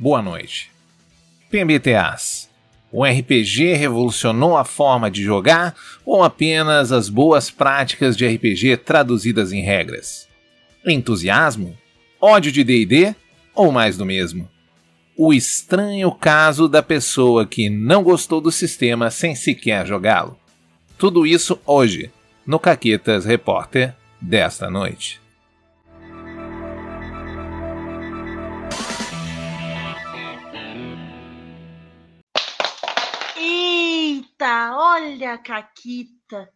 boa noite. PBTAs. O RPG revolucionou a forma de jogar ou apenas as boas práticas de RPG traduzidas em regras? Entusiasmo? Ódio de DD? Ou mais do mesmo? O estranho caso da pessoa que não gostou do sistema sem sequer jogá-lo. Tudo isso hoje, no Caquetas Repórter desta noite. Eita, olha a Caquita.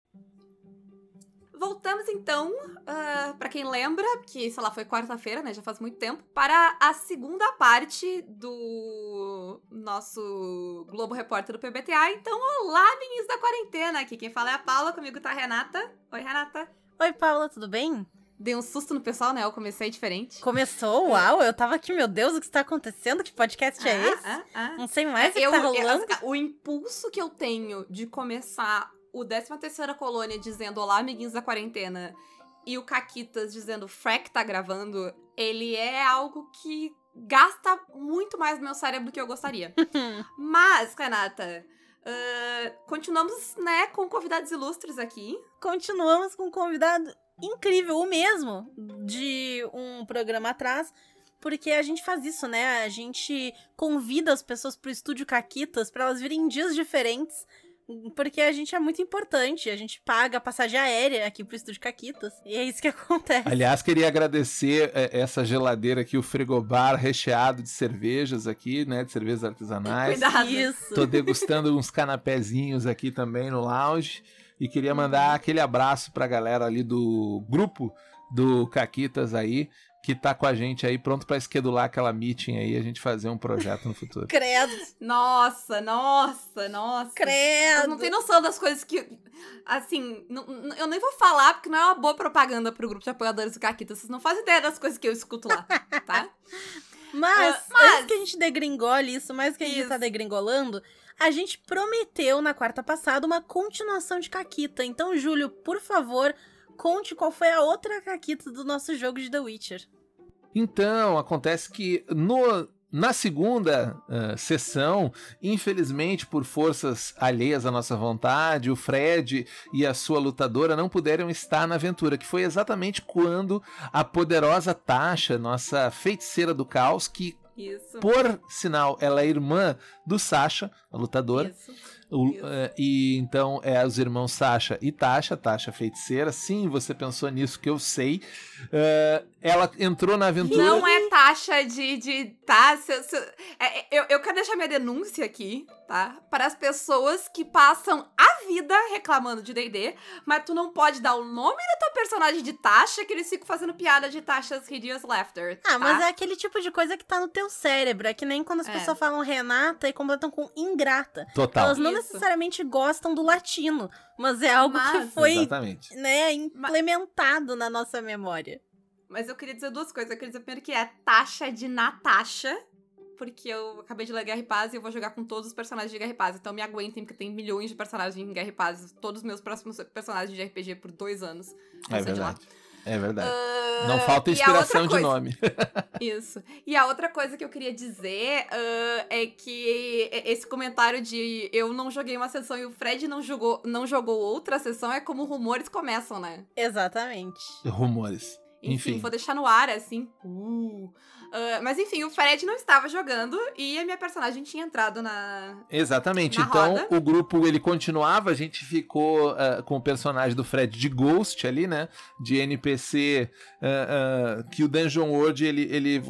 Voltamos então, uh, para quem lembra, que sei lá, foi quarta-feira, né? Já faz muito tempo, para a segunda parte do nosso Globo Repórter do PBTA. Então, olá, meninos da quarentena! Aqui quem fala é a Paula, comigo tá a Renata. Oi, Renata. Oi, Paula, tudo bem? Dei um susto no pessoal, né? Eu comecei diferente. Começou? Uau, eu tava aqui, meu Deus, o que está acontecendo? Que podcast é ah, é esse? Ah, ah. Não sei mais o que eu, tá rolando. Eu, o impulso que eu tenho de começar o 13 terceira colônia dizendo olá, amiguinhos da quarentena, e o Caquitas dizendo Frack tá gravando, ele é algo que gasta muito mais meu cérebro do que eu gostaria. Mas, Renata, uh, continuamos, né, com convidados ilustres aqui. Continuamos com convidado incrível, o mesmo, de um programa atrás. Porque a gente faz isso, né? A gente convida as pessoas pro estúdio Caquitas para elas virem em dias diferentes porque a gente é muito importante, a gente paga a passagem aérea aqui pro Estúdio Caquitas, e é isso que acontece. Aliás, queria agradecer é, essa geladeira aqui, o frigobar recheado de cervejas aqui, né, de cervejas artesanais. Cuidado. Isso. Tô degustando uns canapézinhos aqui também no lounge, e queria mandar uhum. aquele abraço pra galera ali do grupo do Caquitas aí, que tá com a gente aí, pronto para esquedular aquela meeting aí, a gente fazer um projeto no futuro. Credo. Nossa, nossa, nossa. Credo. Eu não tem noção das coisas que. Assim, não, eu nem vou falar, porque não é uma boa propaganda pro grupo de apoiadores do Caquita. Vocês não fazem ideia das coisas que eu escuto lá, tá? mas, uh, mas, antes que a gente degringole isso, mais que a gente isso. tá degringolando, a gente prometeu na quarta passada uma continuação de Caquita. Então, Júlio, por favor, conte qual foi a outra caquita do nosso jogo de The Witcher. Então, acontece que no, na segunda uh, sessão, infelizmente, por forças alheias à nossa vontade, o Fred e a sua lutadora não puderam estar na aventura, que foi exatamente quando a poderosa Tasha, nossa feiticeira do caos, que Isso. por sinal ela é irmã do Sasha, a lutadora. Isso o, uh, e então é os irmãos Sasha e Tasha, Tasha feiticeira. Sim, você pensou nisso que eu sei. Uh, ela entrou na aventura. Não é taxa de. de tá, se, se, é, eu, eu quero deixar minha denúncia aqui, tá? Para as pessoas que passam a vida reclamando de DD, mas tu não pode dar o nome da tua personagem de taxa que eles ficam fazendo piada de taxas hideous laughter. Ah, tá? mas é aquele tipo de coisa que tá no teu cérebro. É que nem quando as é. pessoas falam Renata e completam com ingrata. Total. Elas não Isso. necessariamente gostam do latino, mas é algo mas, que foi né, implementado mas... na nossa memória. Mas eu queria dizer duas coisas. Eu queria dizer primeiro que é taxa de Natasha, porque eu acabei de ler Guerra e Paz e eu vou jogar com todos os personagens de Guerra e Paz. Então me aguentem, porque tem milhões de personagens em Guerra e Paz. Todos os meus próximos personagens de RPG por dois anos. É verdade. É verdade. Uh, não falta inspiração de nome. Isso. E a outra coisa que eu queria dizer uh, é que esse comentário de eu não joguei uma sessão e o Fred não jogou, não jogou outra sessão é como rumores começam, né? Exatamente. Rumores. Enfim, enfim, vou deixar no ar, assim. Uh. Uh, mas enfim, o Fred não estava jogando e a minha personagem tinha entrado na. Exatamente. Na então roda. o grupo ele continuava, a gente ficou uh, com o personagem do Fred de Ghost ali, né? De NPC uh, que o Dungeon World ele, ele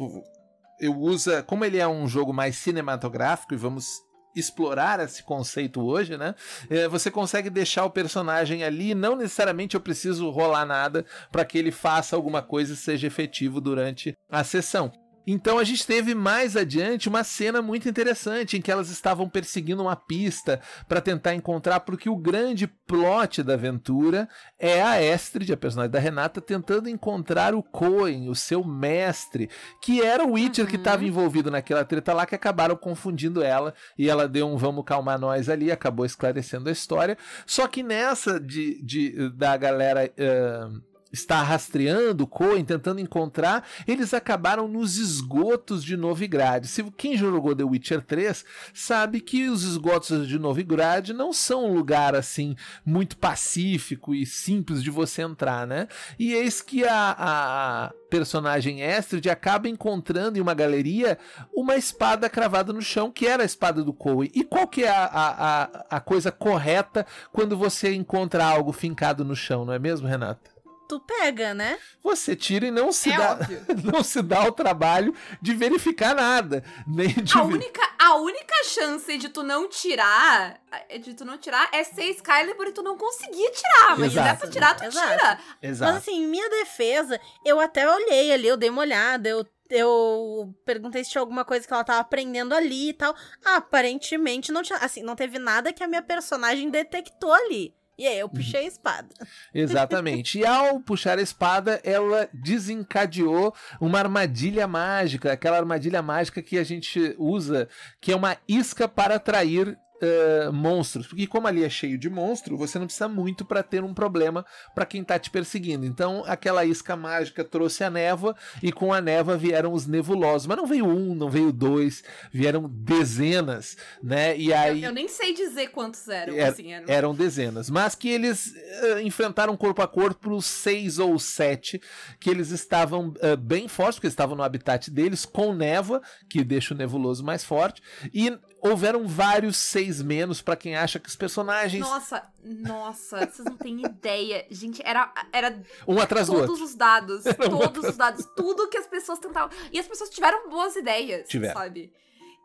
eu usa, como ele é um jogo mais cinematográfico e vamos explorar esse conceito hoje, né? É, você consegue deixar o personagem ali, não necessariamente eu preciso rolar nada para que ele faça alguma coisa e seja efetivo durante a sessão. Então a gente teve mais adiante uma cena muito interessante em que elas estavam perseguindo uma pista para tentar encontrar, porque o grande plot da aventura é a Estrid, a personagem da Renata, tentando encontrar o Coen, o seu mestre, que era o Witcher uhum. que estava envolvido naquela treta lá, que acabaram confundindo ela e ela deu um vamos calmar nós ali, acabou esclarecendo a história. Só que nessa de, de da galera. Uh, está rastreando Coen, tentando encontrar, eles acabaram nos esgotos de Novigrad. Se quem jogou The Witcher 3 sabe que os esgotos de Novigrad não são um lugar assim muito pacífico e simples de você entrar, né? E eis que a, a personagem Estrid acaba encontrando em uma galeria uma espada cravada no chão, que era a espada do Coen. E qual que é a, a, a coisa correta quando você encontra algo fincado no chão, não é mesmo, Renata? Tu pega, né? Você tira e não se, É dá, óbvio. não se dá o trabalho de verificar nada. Nem de A ver- única, a única chance de tu não tirar, de tu não tirar, é ser Excalibur e tu não conseguir tirar. Mas se der pra tirar, tu Exato. tira. Exato. Mas assim, em minha defesa, eu até olhei ali, eu dei uma olhada, eu, eu perguntei se tinha alguma coisa que ela tava aprendendo ali e tal. Aparentemente não tinha. Assim, não teve nada que a minha personagem detectou ali. E aí eu puxei a espada. Exatamente. E ao puxar a espada, ela desencadeou uma armadilha mágica, aquela armadilha mágica que a gente usa, que é uma isca para atrair eh, monstros. Porque como ali é cheio de monstro, você não precisa muito para ter um problema para quem tá te perseguindo. Então, aquela isca mágica trouxe a névoa e com a névoa vieram os nebulosos. Mas não veio um, não veio dois, vieram dezenas, né? E aí Eu, eu nem sei dizer quantos eram, Era- assim. Eram... eram dezenas, mas que eles eh, enfrentaram corpo a corpo seis ou sete, que eles estavam eh, bem fortes, porque eles estavam no habitat deles, com névoa, que deixa o nebuloso mais forte, e houveram vários seis menos para quem acha que os personagens Nossa, nossa, vocês não têm ideia. Gente, era, era um atrás do outro todos os dados, Era um todos os dados, tudo que as pessoas tentavam. E as pessoas tiveram boas ideias, Tiveram. sabe?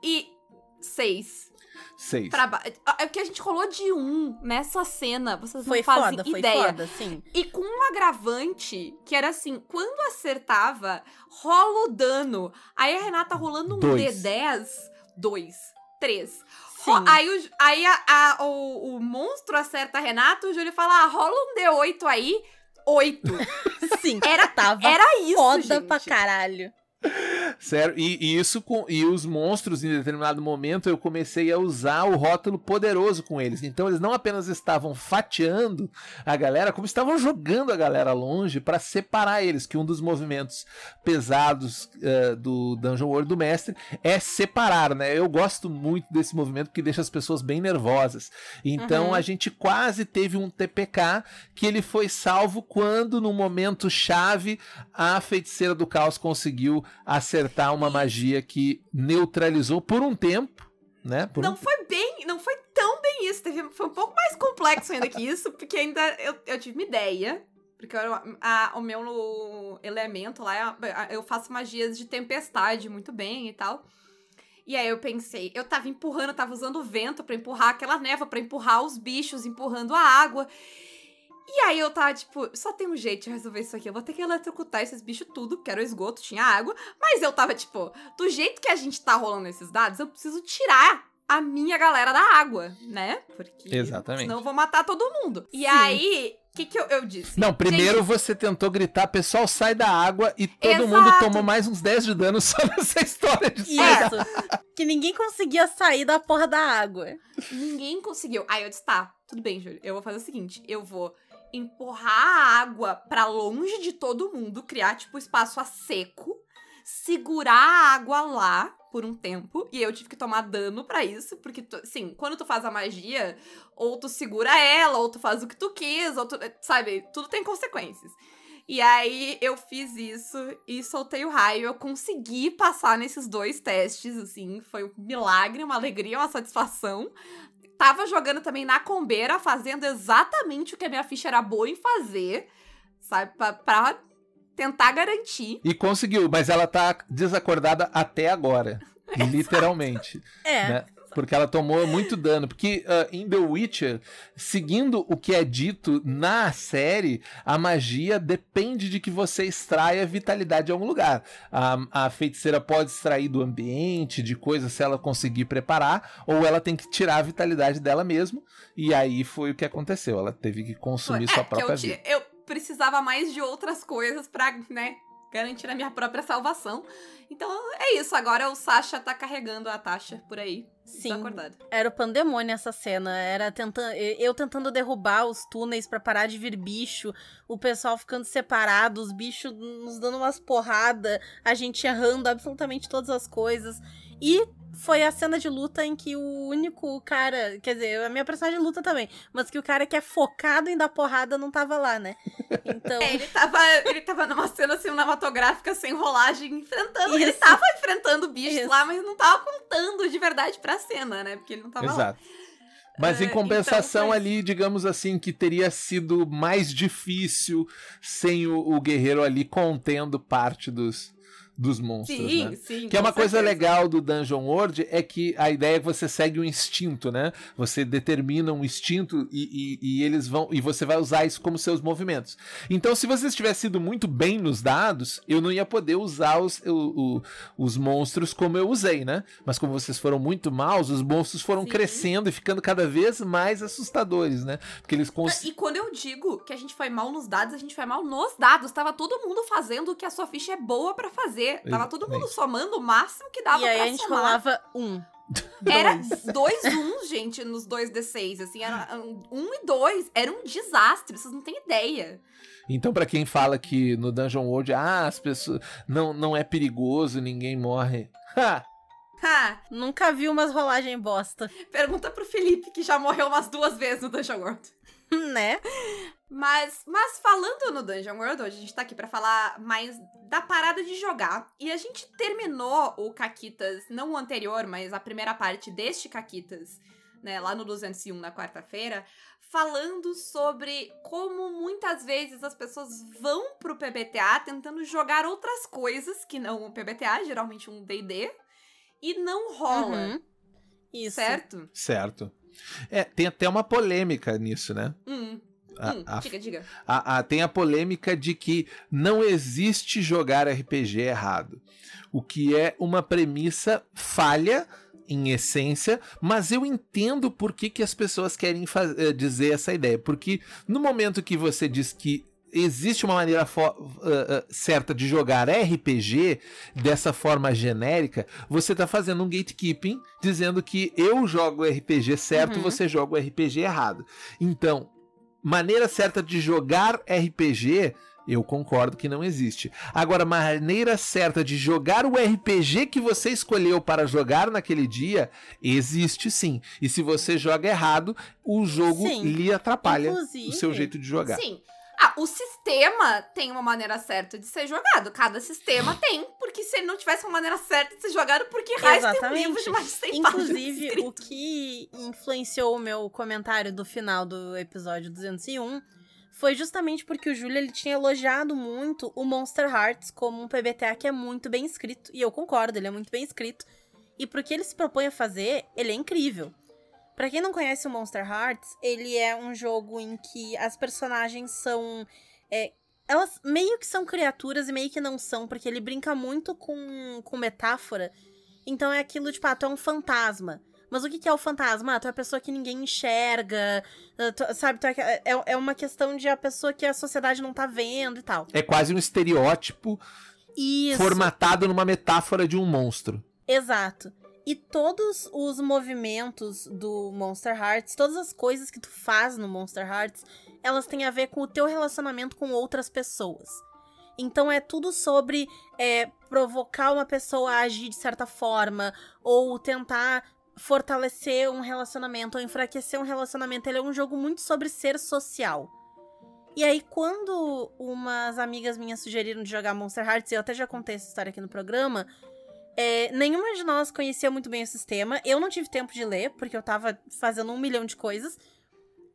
E seis. seis. Pra É que a gente rolou de um nessa cena, vocês Foi não fazem foda, foi ideia. foda, sim. E com um agravante que era assim, quando acertava, rola o dano. Aí a Renata rolando um Dois. D10, dois, três. Ro- Aí, o, aí a- a- o, o monstro acerta a Renata, o Júlio fala: ah, rola um D8 aí, oito. Sim. Era, Tava era isso, foda gente. pra caralho. Sério, e, e isso com e os monstros em determinado momento eu comecei a usar o rótulo poderoso com eles. Então eles não apenas estavam fatiando a galera, como estavam jogando a galera longe para separar eles. Que um dos movimentos pesados eh, do Dungeon World do mestre é separar, né? Eu gosto muito desse movimento porque deixa as pessoas bem nervosas. Então Uhum. a gente quase teve um TPK que ele foi salvo quando no momento chave a feiticeira do caos conseguiu acertar uma magia que neutralizou por um tempo, né? Por Não um- foi bem, não foi tão bem isso. Teve, foi um pouco mais complexo ainda que isso, porque ainda eu, eu tive uma ideia. Porque eu- a- o meu elemento lá, eu faço magias de tempestade muito bem e tal. E aí eu pensei, eu tava empurrando, eu tava usando o vento pra empurrar aquela névoa, pra empurrar os bichos, empurrando a água. E aí eu tava tipo, só tem um jeito de resolver isso aqui. Eu vou ter que eletrocutar esses bichos tudo, porque era o esgoto, tinha água. Mas eu tava tipo, do jeito que a gente tá rolando esses dados, eu preciso tirar a minha galera da água, né? Porque Exatamente. senão eu vou matar todo mundo. E Sim. aí, o que que eu, eu disse? Não, primeiro Gente, você tentou gritar, pessoal, sai da água e todo Exato. mundo tomou mais uns 10 de dano só nessa história de sair da Isso. que ninguém conseguia sair da porra da água. Ninguém conseguiu. Aí eu disse, tá, tudo bem, Júlio. Eu vou fazer o seguinte: eu vou empurrar a água pra longe de todo mundo, criar, tipo, espaço a seco, segurar a água lá por um tempo. E eu tive que tomar dano pra isso, porque, assim, quando tu faz a magia, ou tu segura ela, ou tu faz o que tu quis, ou tu. Sabe, tudo tem consequências. E aí eu fiz isso e soltei o raio. Eu consegui passar nesses dois testes, assim. Foi um milagre, uma alegria, uma satisfação. Tava jogando também na combeira, fazendo exatamente o que a minha ficha era boa em fazer, sabe? Pra, pra tentar garantir. E conseguiu, mas ela tá desacordada até agora. literalmente. É. né? Porque ela tomou muito dano. Porque ah, em The Witcher, seguindo o que é dito na série, a magia depende de que você extraia vitalidade de algum lugar. A, a feiticeira pode extrair do ambiente, de coisas, se ela conseguir preparar, ou ela tem que tirar a vitalidade dela mesmo. E aí foi o que aconteceu. Ela teve que consumir É, sua que própria eu, vida. eu precisava mais de outras coisas pra, né, garantir a minha própria salvação. Então é isso, agora o Sasha tá carregando a Tasha por aí. Sim. Acordado. Era o pandemônio essa cena. Era tentando, eu tentando derrubar os túneis pra parar de vir bicho, o pessoal ficando separado, os bichos nos dando umas porradas, a gente errando absolutamente todas as coisas. E foi a cena de luta em que o único cara, quer dizer, a minha personagem luta também, mas que o cara que é focado em dar porrada não tava lá, né? Então, É, ele tava, ele tava numa cena cinematográfica sem rolagem, enfrentando. Ele Isso. tava enfrentando bichos Isso. lá, mas não tava contando de verdade pra cena, né? Porque ele não tava lá. Exato. Mas É, em compensação então foi ali, digamos assim, que teria sido mais difícil sem o, o guerreiro ali contendo parte dos, dos monstros, Sim, né? sim. Que é uma coisa certeza. legal do Dungeon World é que a ideia é que você segue o instinto, né? Você determina um instinto e, e- e eles vão. E você vai usar isso como seus movimentos. Então, se vocês tivessem sido muito bem nos dados, eu não ia poder usar os, o- o- os monstros como eu usei, né? Mas como vocês foram muito maus, os monstros foram Sim. crescendo e ficando cada vez mais assustadores, né? Porque eles cons... E quando eu digo que a gente foi mal nos dados, a gente foi mal nos dados. Tava todo mundo fazendo o que a sua ficha é boa pra fazer. Tava todo mundo somando o máximo que dava e aí pra a gente somar. rolava um. Era dois. dois uns, gente, nos dois D6, assim, era um e dois. Era um desastre, vocês não têm ideia. Então, pra quem fala que no Dungeon World, ah, as pessoas. Não, não é perigoso, ninguém morre. Ha! Ha, Nunca vi umas rolagens bosta, pergunta pro Felipe, que já morreu umas duas vezes no Dungeon World. né? Mas, mas falando no Dungeon World, hoje a gente tá aqui pra falar mais da parada de jogar. E a gente terminou o Caquitas, não o anterior, mas a primeira parte deste Caquitas, né, lá no 201 na quarta-feira, falando sobre como muitas vezes as pessoas vão pro PBTA tentando jogar outras coisas que não o PBTA, geralmente um D&D, e não rola, Uhum. Isso. certo? Certo. É, tem até uma polêmica nisso, né? Hum, A- hum, a- diga, diga. a- tem a polêmica de que não existe jogar RPG errado. O que é uma premissa falha em essência, mas eu entendo por que, que as pessoas querem eh, dizer essa ideia. Porque no momento que você diz que existe uma maneira ah, certa de jogar RPG dessa forma genérica, você está fazendo um gatekeeping dizendo que eu jogo RPG certo, Uhum. você joga o RPG errado. Então, maneira certa de jogar RPG, eu concordo que não existe. Agora, maneira certa de jogar o RPG que você escolheu para jogar naquele dia, existe sim. E se você joga errado, o jogo Sim. lhe atrapalha Inclusive- o seu jeito de jogar. Sim. Ah, o sistema tem uma maneira certa de ser jogado. Cada sistema tem, porque se ele não tivesse uma maneira certa de ser jogado, porque raio tem um livro de mais de 100 Inclusive, o que influenciou o meu comentário do final do episódio 201 foi justamente porque o Júlio ele tinha elogiado muito o Monster Hearts como um PBTA que é muito bem escrito. E eu concordo, ele é muito bem escrito. E pro que ele se propõe a fazer, ele é incrível. Pra quem não conhece o Monster Hearts, ele é um jogo em que as personagens são. é, elas meio que são criaturas e meio que não são, porque ele brinca muito com, com metáfora. Então é aquilo, tipo, ah, tu é um fantasma. Mas o que que é o fantasma? Ah, tu é a pessoa que ninguém enxerga, ah, tu- sabe? Tu é, é, é uma questão de a pessoa que a sociedade não tá vendo e tal. É quase um estereótipo Isso. formatado numa metáfora de um monstro. Exato. E todos os movimentos do Monster Hearts, todas as coisas que tu faz no Monster Hearts, elas têm a ver com o teu relacionamento com outras pessoas. Então é tudo sobre é, provocar uma pessoa a agir de certa forma, ou tentar fortalecer um relacionamento, ou enfraquecer um relacionamento. Ele é um jogo muito sobre ser social. E aí, quando umas amigas minhas sugeriram de jogar Monster Hearts, eu até já contei essa história aqui no programa, é, nenhuma de nós conhecia muito bem o sistema. Eu não tive tempo de ler, porque eu tava fazendo um milhão de coisas.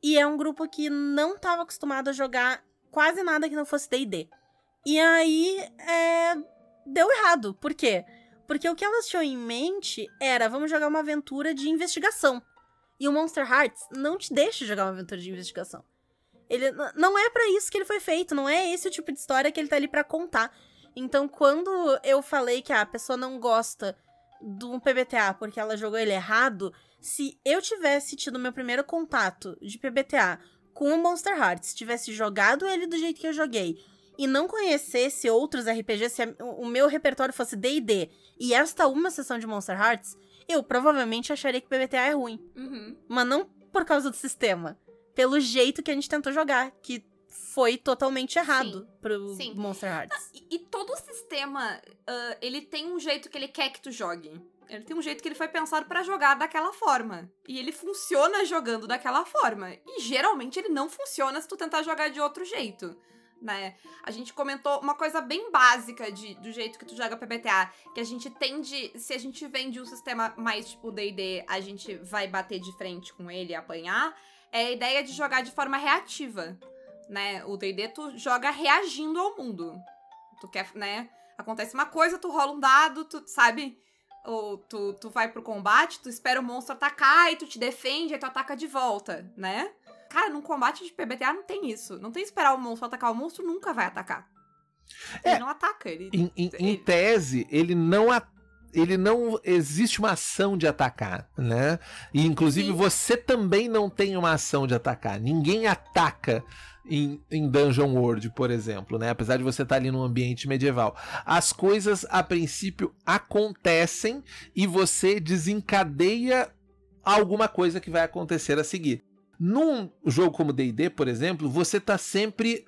E é um grupo que não tava acostumado a jogar quase nada que não fosse D&D. E aí, é, deu errado. Por quê? Porque o que elas tinham em mente era, vamos jogar uma aventura de investigação. E o Monster Hearts não te deixa jogar uma aventura de investigação. Ele não é pra isso que ele foi feito, não é esse o tipo de história que ele tá ali pra contar. Então, quando eu falei que ah, a pessoa não gosta um PBTA porque ela jogou ele errado, se eu tivesse tido meu primeiro contato de PBTA com o Monster Hearts, tivesse jogado ele do jeito que eu joguei, e não conhecesse outros RPGs, se o meu repertório fosse D&D e esta uma sessão de Monster Hearts, eu provavelmente acharia que PBTA é ruim. Uhum. Mas não por causa do sistema. Pelo jeito que a gente tentou jogar, que foi totalmente errado Sim, pro sim. Monster Hearts. E, e todo o sistema, ah, ele tem um jeito que ele quer que tu jogue. Ele tem um jeito que ele foi pensado pra jogar daquela forma. E ele funciona jogando daquela forma. E geralmente ele não funciona se tu tentar jogar de outro jeito. Né? A gente comentou uma coisa bem básica de, do jeito que tu joga PBTA, que a gente tende, se a gente vem de um sistema mais tipo D&D, a gente vai bater de frente com ele e apanhar, é a ideia de jogar de forma reativa, né? O D&D tu joga reagindo ao mundo. Tu quer, né? Acontece uma coisa, tu rola um dado, tu sabe? Ou tu, tu vai pro combate, tu espera o monstro atacar e tu te defende, aí tu ataca de volta, né? Cara, num combate de PBTA não tem isso. Não tem esperar o monstro atacar. O monstro nunca vai atacar. É. Ele não ataca, ele. Em, em- em Ele- tese, ele não a- ele não existe uma ação de atacar, né? E inclusive Sim. você também não tem uma ação de atacar. Ninguém ataca em, em Dungeon World, por exemplo, né? Apesar de você estar ali num ambiente medieval. As coisas a princípio acontecem e você desencadeia alguma coisa que vai acontecer a seguir. Num jogo como D&D, por exemplo, você tá sempre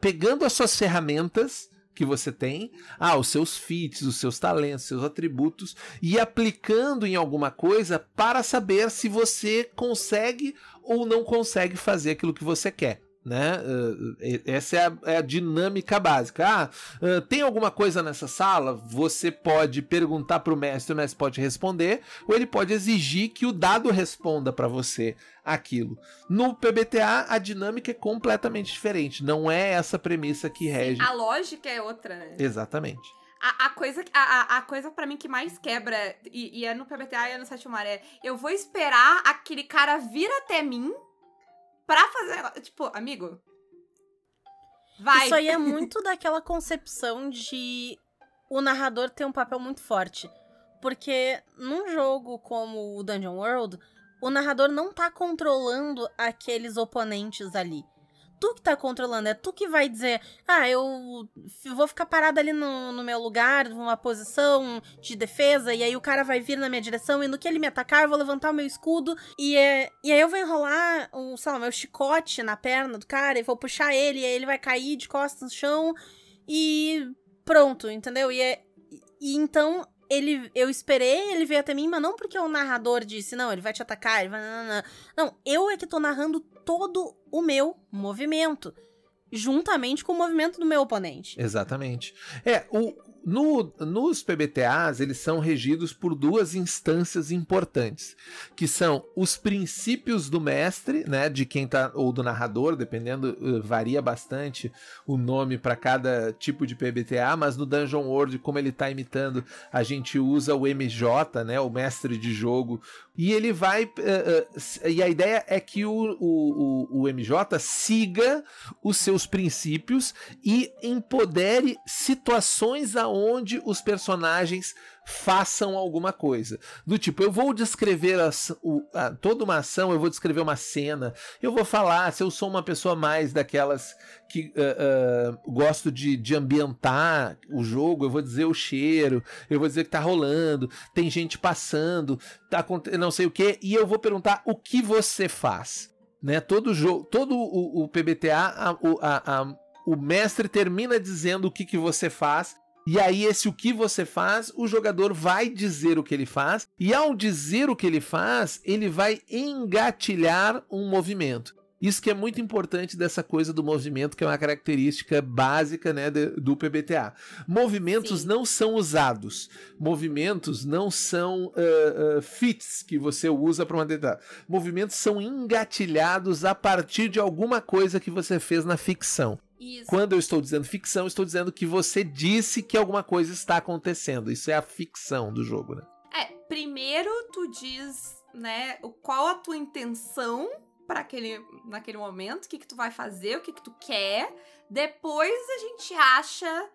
pegando as suas ferramentas que você tem, ah, os seus feats, os seus talentos, seus atributos e aplicando em alguma coisa para saber se você consegue ou não consegue fazer aquilo que você quer. Né? Uh, essa é a, é a dinâmica básica. Ah, uh, tem alguma coisa nessa sala? Você pode perguntar para o mestre, o mestre pode responder, ou ele pode exigir que o dado responda para você aquilo. No PBTA, a dinâmica é completamente diferente. Não é essa premissa que rege. A lógica é outra, né? Exatamente. A, a coisa, a, a, coisa para mim que mais quebra, e, e é no PBTA e é no Sétimo Mar, é eu vou esperar aquele cara vir até mim pra fazer. Tipo, amigo. Vai. Isso aí é muito daquela concepção de o narrador ter um papel muito forte. Porque num jogo como o Dungeon World, o narrador não tá controlando aqueles oponentes ali. Tu que tá controlando, é tu que vai dizer, ah, eu vou ficar parado ali no, no meu lugar, numa posição de defesa, e aí o cara vai vir na minha direção, e no que ele me atacar, eu vou levantar o meu escudo, e, é, e aí eu vou enrolar o, sei lá, meu chicote na perna do cara, e vou puxar ele, e aí ele vai cair de costas no chão, e pronto, entendeu? E, é, e então ele, eu esperei ele veio até mim, mas não porque o narrador disse, não, ele vai te atacar, ele vai. Não, não, não. Não, eu é que tô narrando todo o meu movimento. Juntamente com o movimento do meu oponente. Exatamente. É, o, no, nos PBTAs, eles são regidos por duas instâncias importantes, que são os princípios do mestre, né, de quem tá, ou do narrador, dependendo, uh, varia bastante o nome para cada tipo de PBTA, mas no Dungeon World, como ele tá imitando, a gente usa o MJ, né, o mestre de jogo, e ele vai, uh, uh, e a ideia é que o, o, o, MJ siga os seus princípios e empodere situações aonde os personagens façam alguma coisa. Do tipo, eu vou descrever o, a, toda uma ação, eu vou descrever uma cena, eu vou falar se eu sou uma pessoa mais daquelas que uh, uh, gosto de, de ambientar o jogo, eu vou dizer o cheiro, eu vou dizer que tá rolando, tem gente passando, tá não sei o que, e eu vou perguntar o que você faz. Né? Todo jogo, todo o, o PBTA, a, a, a, o mestre termina dizendo o que, que você faz. E aí, esse o que você faz, o jogador vai dizer o que ele faz, e ao dizer o que ele faz, ele vai engatilhar um movimento. Isso que é muito importante dessa coisa do movimento, que é uma característica básica né, do PBTA. Movimentos Sim. não são usados. Movimentos não são uh, uh, fits que você usa para uma determinada. Movimentos são engatilhados a partir de alguma coisa que você fez na ficção. Isso. Quando eu estou dizendo ficção, estou dizendo que você disse que alguma coisa está acontecendo. Isso é a ficção do jogo, né? É, primeiro tu diz, né, qual a tua intenção para aquele naquele momento, o que que tu vai fazer, o que que tu quer. Depois a gente acha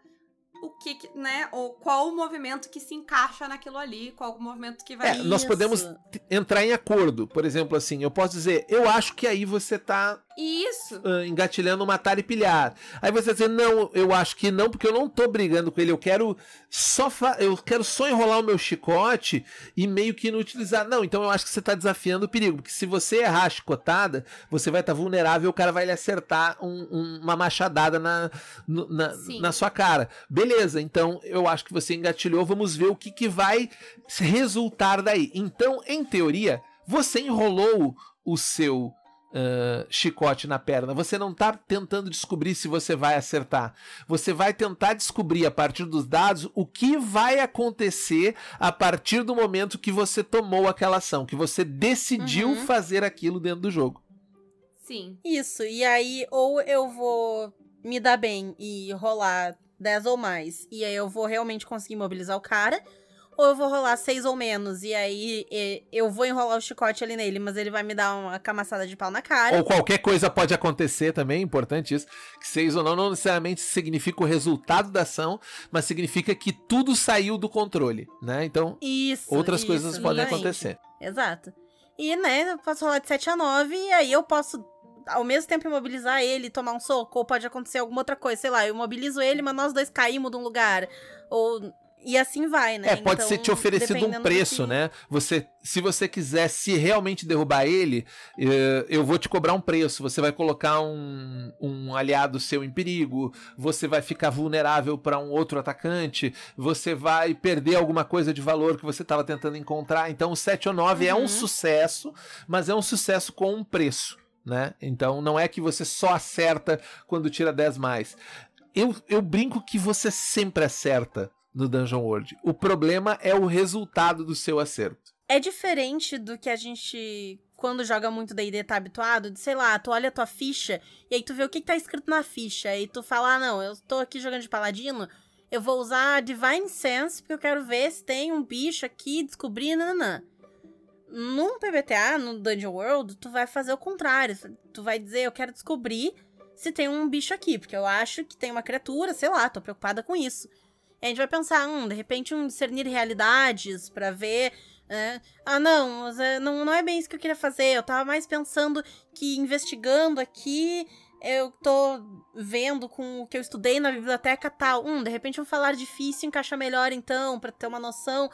o que, que né, ou qual o movimento que se encaixa naquilo ali, qual o movimento que vai é, nós podemos entrar em acordo. Por exemplo, assim, eu posso dizer, eu acho que aí você tá Isso. uh, engatilhando matar e pilhar. Aí você dizer, não, eu acho que não, porque eu não tô brigando com ele, eu quero só eu quero só enrolar o meu chicote e meio que inutilizar. Não, então eu acho que você tá desafiando o perigo, porque se você errar a chicotada, você vai estar vulnerável, o cara vai lhe acertar um- um- uma machadada na, na, na sua cara. Beleza, então eu acho que você engatilhou, vamos ver o que, que vai resultar daí. Então, em teoria, você enrolou o seu ah, chicote na perna. Você não tá tentando descobrir se você vai acertar. Você vai tentar descobrir a partir dos dados o que vai acontecer a partir do momento que você tomou aquela ação, que você decidiu Uhum. fazer aquilo dentro do jogo. Sim. Isso, e aí ou eu vou me dar bem e rolar 10 ou mais, e aí eu vou realmente conseguir mobilizar o cara, ou eu vou rolar 6 ou menos, e aí e- eu vou enrolar o chicote ali nele, mas ele vai me dar uma camaçada de pau na cara. Ou qualquer coisa pode acontecer também, importante isso. Que seis ou não, não necessariamente significa o resultado da ação, mas significa que tudo saiu do controle, né? Então, Isso. outras isso, coisas podem acontecer. Exato. E, né, eu posso rolar de 7 a 9, e aí eu posso, ao mesmo tempo, imobilizar ele, tomar um soco, ou pode acontecer alguma outra coisa, sei lá, eu imobilizo ele, mas nós dois caímos de um lugar. Ou. E assim vai, né? É, pode Então, ser te oferecido um preço, que- né? Você, se você quiser se realmente derrubar ele, eh, eu vou te cobrar um preço. Você vai colocar um, um aliado seu em perigo, você vai ficar vulnerável para um outro atacante, você vai perder alguma coisa de valor que você estava tentando encontrar. Então, o 7 ou 9 é um Uhum. sucesso, mas é um sucesso com um preço. Né? Então não é que você só acerta quando tira 10 mais. Eu, eu brinco que você sempre acerta no Dungeon World. O problema é o resultado do seu acerto. É diferente do que a gente, quando joga muito D&D, tá habituado, de, sei lá, tu olha a tua ficha, e aí tu vê o que, que tá escrito na ficha, e tu fala, ah, não, eu tô aqui jogando de paladino, eu vou usar Divine Sense, porque eu quero ver se tem um bicho aqui, descobrir, nananã. Num PBTA, no Dungeon World, tu vai fazer o contrário, tu vai dizer, eu quero descobrir se tem um bicho aqui, porque eu acho que tem uma criatura, sei lá, tô preocupada com isso. A gente vai pensar, hum, de repente um discernir realidades pra ver é, ah, não, é, não, não é bem isso que eu queria fazer. Eu tava mais pensando que investigando aqui, eu tô vendo com o que eu estudei na biblioteca tal. Hum, de repente um falar difícil encaixa melhor então, pra ter uma noção.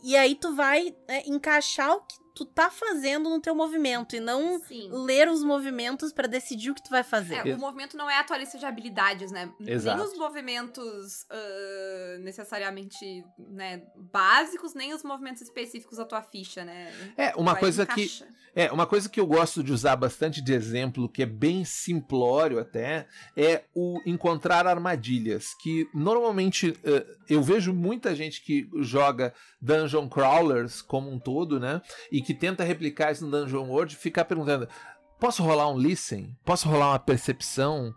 E aí tu vai é, encaixar o que tu tá fazendo no teu movimento e não Sim. ler os movimentos pra decidir o que tu vai fazer. É, o movimento não é a tua lista de habilidades, né? Exato. Nem os movimentos ah, necessariamente né, básicos, nem os movimentos específicos da tua ficha, né? É, uma Vai coisa que. É, uma coisa que eu gosto de usar bastante de exemplo, que é bem simplório até, é o encontrar armadilhas. Que normalmente eh, eu vejo muita gente que joga dungeon crawlers como um todo, né? E que tenta replicar isso no Dungeon World ficar perguntando: posso rolar um listen? Posso rolar uma percepção?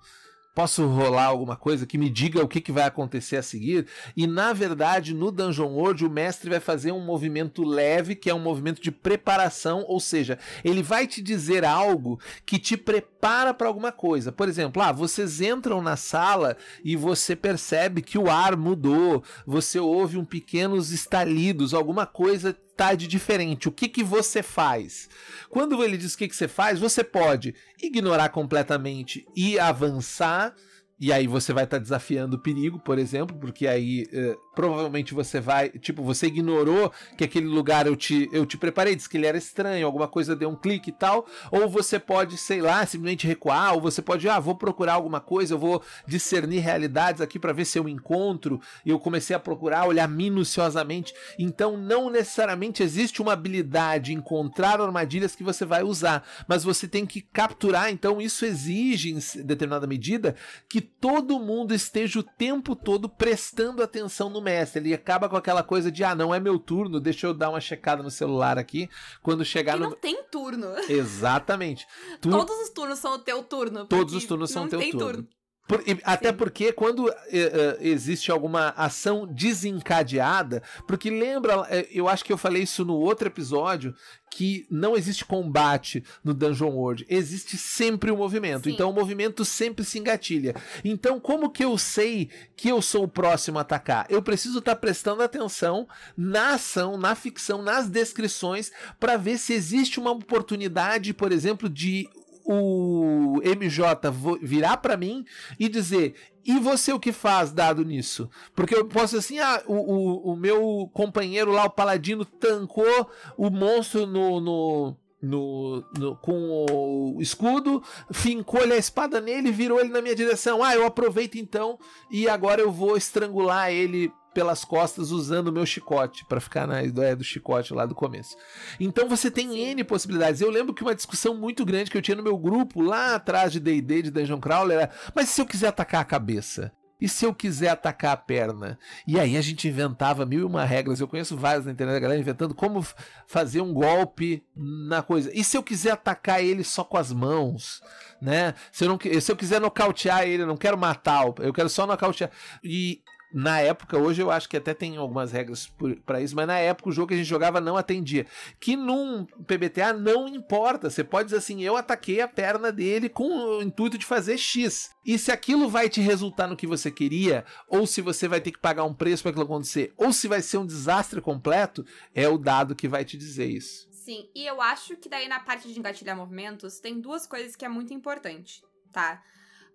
Posso rolar alguma coisa que me diga o que, que vai acontecer a seguir? E na verdade, no Dungeon World, o mestre vai fazer um movimento leve, que é um movimento de preparação, ou seja, ele vai te dizer algo que te prepara para alguma coisa. Por exemplo, ah, vocês entram na sala e você percebe que o ar mudou, você ouve um pequenos estalidos, alguma coisa tá de diferente. O que que você faz? Quando ele diz o que que você faz, você pode ignorar completamente e avançar. E aí você vai estar desafiando o perigo, por exemplo, porque aí eh, provavelmente você vai, tipo, você ignorou que aquele lugar eu te, eu te preparei, disse que ele era estranho, alguma coisa deu um clique e tal, ou você pode, sei lá, simplesmente recuar, ou você pode, ah, vou procurar alguma coisa, eu vou discernir realidades aqui para ver se eu encontro, e eu comecei a procurar, olhar minuciosamente. Então não necessariamente existe uma habilidade encontrar armadilhas que você vai usar, mas você tem que capturar, então isso exige em determinada medida que todo mundo esteja o tempo todo prestando atenção no mestre. Ele acaba com aquela coisa de, ah, não é meu turno, deixa eu dar uma checada no celular aqui. Quando chegar Que no. não tem turno. Exatamente. Tu- Todos os turnos são o teu turno. Todos os turnos são não teu tem turno. Por- até Sim. porque quando eh, existe alguma ação desencadeada, porque lembra, eh, eu acho que eu falei isso no outro episódio, que não existe combate no Dungeon World, existe sempre o movimento. Sim. Então o movimento sempre se engatilha. Então como que eu sei que eu sou o próximo a atacar? Eu preciso estar prestando atenção na ação, na ficção, nas descrições para ver se existe uma oportunidade, por exemplo, de o MJ virar pra mim e dizer. E você o que faz dado nisso? Porque eu posso assim, ah, o, o, o meu companheiro lá, o paladino, tancou o monstro no, no, no, no- com o escudo, fincou-lhe a espada nele virou ele na minha direção. Ah, eu aproveito então e agora eu vou estrangular ele pelas costas usando o meu chicote, pra ficar na ideia do chicote lá do começo. Então você tem. N possibilidades. Eu lembro que uma discussão muito grande que eu tinha no meu grupo lá atrás de D&D, de Dungeon Crawler, era, mas se eu quiser atacar a cabeça? E se eu quiser atacar a perna? E aí a gente inventava mil e uma regras. Eu conheço várias na internet, a galera inventando como fazer um golpe na coisa. E se eu quiser atacar ele só com as mãos? Né? Se eu, não, se eu quiser nocautear ele, eu não quero matar, eu quero só nocautear. E na época, hoje eu acho que até tem algumas regras pra isso, mas na época o jogo que a gente jogava não atendia. Que num PBTA não importa. Você pode dizer assim: eu ataquei a perna dele com o intuito de fazer X. E se aquilo vai te resultar no que você queria, ou se você vai ter que pagar um preço para aquilo acontecer, ou se vai ser um desastre completo, é o dado que vai te dizer isso. Sim, e eu acho que daí na parte de engatilhar movimentos tem duas coisas que é muito importante, tá?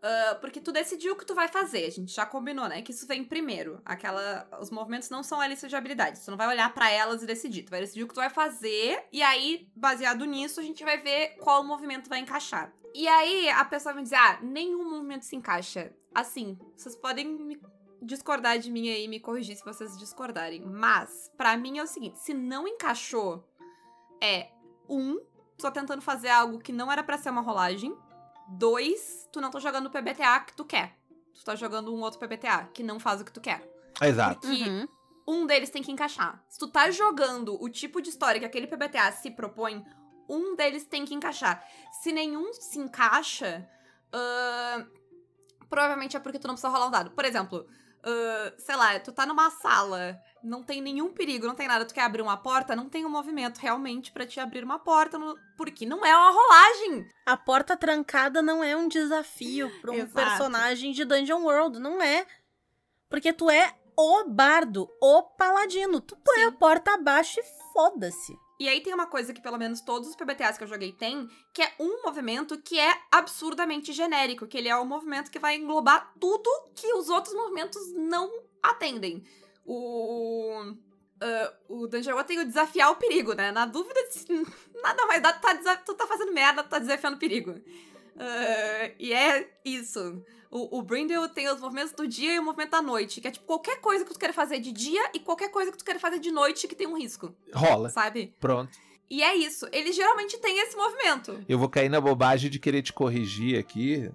Ah, porque tu decidiu o que tu vai fazer, a gente já combinou, né? Que isso vem primeiro. Aquela, os movimentos não são a lista de habilidades. Tu não vai olhar pra elas e decidir. Tu vai decidir o que tu vai fazer e aí, baseado nisso, a gente vai ver qual movimento vai encaixar. E aí a pessoa vai dizer: "Ah, nenhum movimento se encaixa". Assim, vocês podem me discordar de mim aí me corrigir se vocês discordarem, mas pra mim é o seguinte, se não encaixou é um, tá tentando fazer algo que não era pra ser uma rolagem. Dois, tu não tá jogando o PBTA que tu quer. Tu tá jogando um outro PBTA que não faz o que tu quer. Exato. Porque Uhum. um deles tem que encaixar. Se tu tá jogando o tipo de história que aquele PBTA se propõe, um deles tem que encaixar. Se nenhum se encaixa, ahn, provavelmente é porque tu não precisa rolar um dado. Por exemplo, ahn, sei lá, tu tá numa sala, não tem nenhum perigo, não tem nada, tu quer abrir uma porta, não tem um movimento realmente pra te abrir uma porta, porque não é uma rolagem. A porta trancada não é um desafio pra um personagem de Dungeon World, não é. Porque tu é o bardo, o paladino. Tu põe Sim. a porta abaixo e foda-se. E aí tem uma coisa que pelo menos todos os PBTAs que eu joguei tem, que é um movimento que é absurdamente genérico, que ele é o movimento que vai englobar tudo que os outros movimentos não atendem. O ah, o Dungeon tem o desafiar o perigo, né? Na dúvida, nada mais dá, tu tá, tu tá fazendo merda, tu tá desafiando o perigo. Ah, e é isso. O, o Brindle tem os movimentos do dia e o movimento da noite, que é tipo qualquer coisa que tu queira fazer de dia e qualquer coisa que tu queira fazer de noite que tem um risco, Rola. sabe? Pronto. E é isso. Ele geralmente tem esse movimento. Eu vou cair na bobagem de querer te corrigir aqui,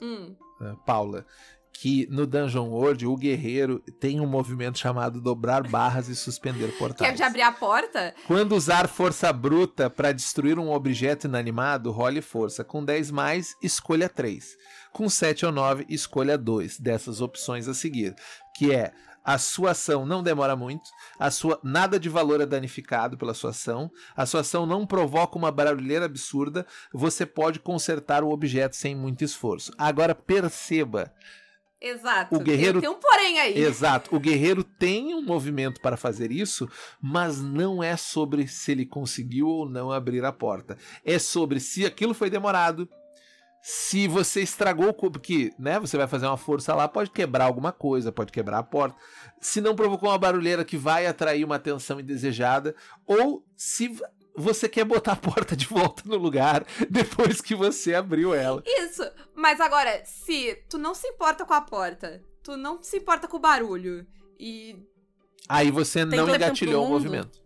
Hum. eh, Paula. Que no Dungeon World o guerreiro tem um movimento chamado dobrar barras e suspender portais. de abrir a porta. Quando usar força bruta para destruir um objeto inanimado, role força. Com 10 mais, escolha 3. Com 7 ou 9, escolha 2 dessas opções a seguir. Que é a sua ação não demora muito, a sua nada de valor é danificado pela sua ação, a sua ação não provoca uma barulheira absurda, você pode consertar o objeto sem muito esforço. Agora perceba, Exato. O guerreiro- Tem, um porém aí. Exato. O guerreiro tem um movimento para fazer isso, mas não é sobre se ele conseguiu ou não abrir a porta. É sobre se aquilo foi demorado, se você estragou o corpo, porque, né, você vai fazer uma força lá, pode quebrar alguma coisa, pode quebrar a porta. Se não provocou uma barulheira que vai atrair uma atenção indesejada, ou se você quer botar a porta de volta no lugar depois que você abriu ela. Isso. Mas agora, se tu não se importa com a porta, tu não se importa com o barulho e Aí você não engatilhou o movimento.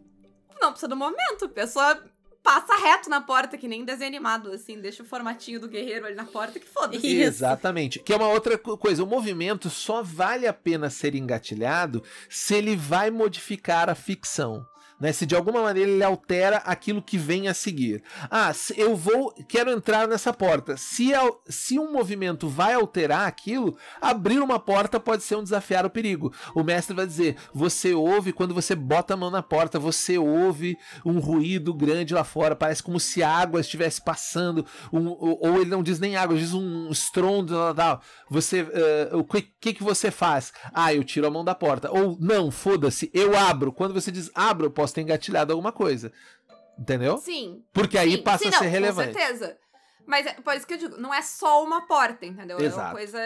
não precisa do movimento, a pessoa passa reto na porta, que nem desenho animado, assim, deixa o formatinho do guerreiro ali na porta que foda-se. Exatamente. Que é uma outra co- coisa. O movimento só vale a pena ser engatilhado se ele vai modificar a ficção. Né, se de alguma maneira ele altera aquilo que vem a seguir. Ah, eu vou, quero entrar nessa porta. Se, se um movimento vai alterar aquilo, abrir uma porta pode ser um desafiar o perigo. O mestre vai dizer: você ouve, quando você bota a mão na porta, você ouve um ruído grande lá fora, parece como se água estivesse passando, um- ou, ele não diz nem água, diz um estrondo, tal, tal. Você, eh, o que, que que você faz? Ah, eu tiro a mão da porta. Ou não, foda-se, eu abro. Quando você diz abro, eu posso ter engatilhado alguma coisa. Entendeu? Sim. Porque aí sim, passa sim, a ser não, relevante. Com certeza. Mas é por isso que eu digo, não é só uma porta, entendeu? É uma Exato. coisa.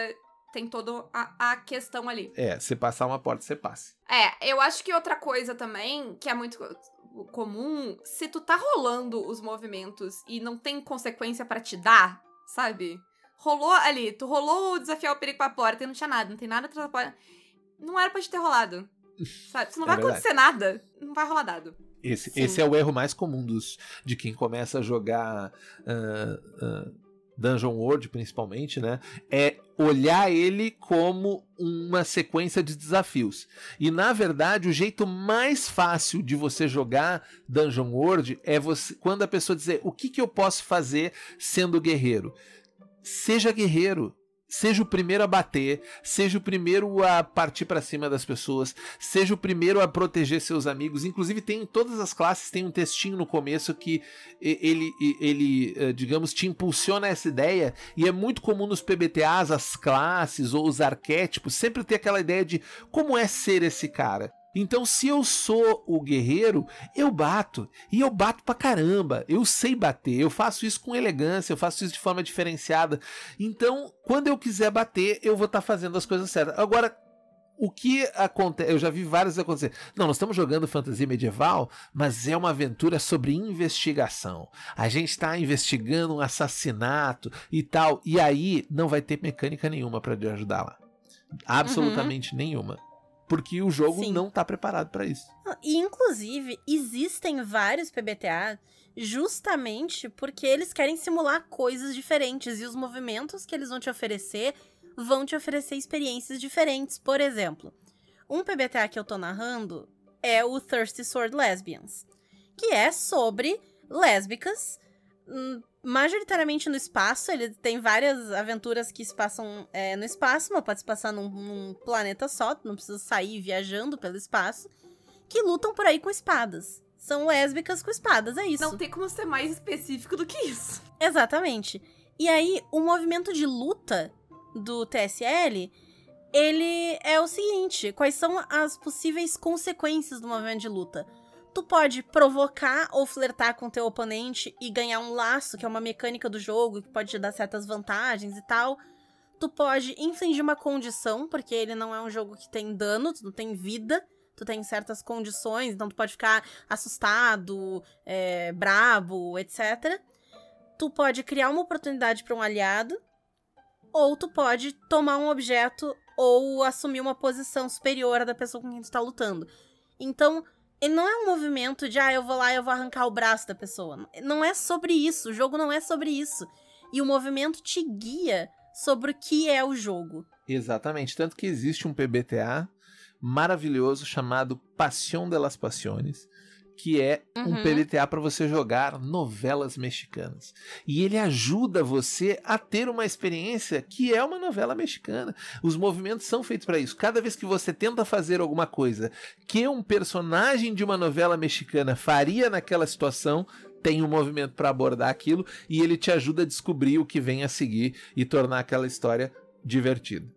Tem toda a, a questão ali. É, se passar uma porta, você passe. É, eu acho que outra coisa também, que é muito comum, se tu tá rolando os movimentos e não tem consequência pra te dar, sabe? Rolou ali, tu rolou o desafiar o perigo pra porta e não tinha nada, não tem nada atrás da porta. Não era pra te ter rolado. Sabe? Se não É vai verdade. acontecer nada, não vai rolar dado. Esse, Sim. esse é o erro mais comum dos, de quem começa a jogar ah, ah, Dungeon World, principalmente, né? É olhar ele como uma sequência de desafios. E na verdade, o jeito mais fácil de você jogar Dungeon World é você quando a pessoa dizer o que, que eu posso fazer sendo guerreiro. Seja guerreiro. Seja o primeiro a bater, seja o primeiro a partir para cima das pessoas, seja o primeiro a proteger seus amigos. Inclusive, tem em todas as classes tem um textinho no começo que ele, ele, eh, digamos, te impulsiona essa ideia. E é muito comum nos PBTAs as classes ou os arquétipos sempre ter aquela ideia de como é ser esse cara. Então, se eu sou o guerreiro, eu bato. E eu bato pra caramba. Eu sei bater. Eu faço isso com elegância. Eu faço isso de forma diferenciada. Então, quando eu quiser bater, eu vou estar fazendo as coisas certas. Agora, o que acontece? Eu já vi vários acontecer. Não, nós estamos jogando fantasia medieval, mas é uma aventura sobre investigação. A gente está investigando um assassinato e tal. E aí não vai ter mecânica nenhuma para te ajudar lá. Absolutamente nenhuma. Porque o jogo Sim. não está preparado para isso. E, inclusive, existem vários PBTA justamente porque eles querem simular coisas diferentes e os movimentos que eles vão te oferecer vão te oferecer experiências diferentes. Por exemplo, um PBTA que eu tô narrando é o Thirsty Sword Lesbians, que é sobre lésbicas, hum, majoritariamente no espaço. Ele tem várias aventuras que se passam é, no espaço, mas pode se passar num, num planeta só, não precisa sair viajando pelo espaço que lutam por aí com espadas. São lésbicas com espadas, é isso. Não tem como ser mais específico do que isso. Exatamente. E aí, o movimento de luta do TSL, ele é o seguinte: quais são as possíveis consequências do movimento de luta? Tu pode provocar ou flertar com teu oponente e ganhar um laço, que é uma mecânica do jogo, que pode te dar certas vantagens e tal. Tu pode infligir uma condição, porque ele não é um jogo que tem dano, tu não tem vida, tu tem certas condições, então tu pode ficar assustado, é, brabo, etc. Tu pode criar uma oportunidade para um aliado, ou tu pode tomar um objeto ou assumir uma posição superior à da pessoa com quem tu tá lutando. Então, ele não é um movimento de, ah, eu vou lá e eu vou arrancar o braço da pessoa. Não é sobre isso, o jogo não é sobre isso. E o movimento te guia sobre o que é o jogo. Exatamente. Tanto que existe um PBTA maravilhoso chamado Passion de las Passiones, que é um Uhum. PBTA para você jogar novelas mexicanas. E ele ajuda você a ter uma experiência que é uma novela mexicana. Os movimentos são feitos para isso. Cada vez que você tenta fazer alguma coisa que um personagem de uma novela mexicana faria naquela situação, tem um movimento para abordar aquilo e ele te ajuda a descobrir o que vem a seguir e tornar aquela história divertida.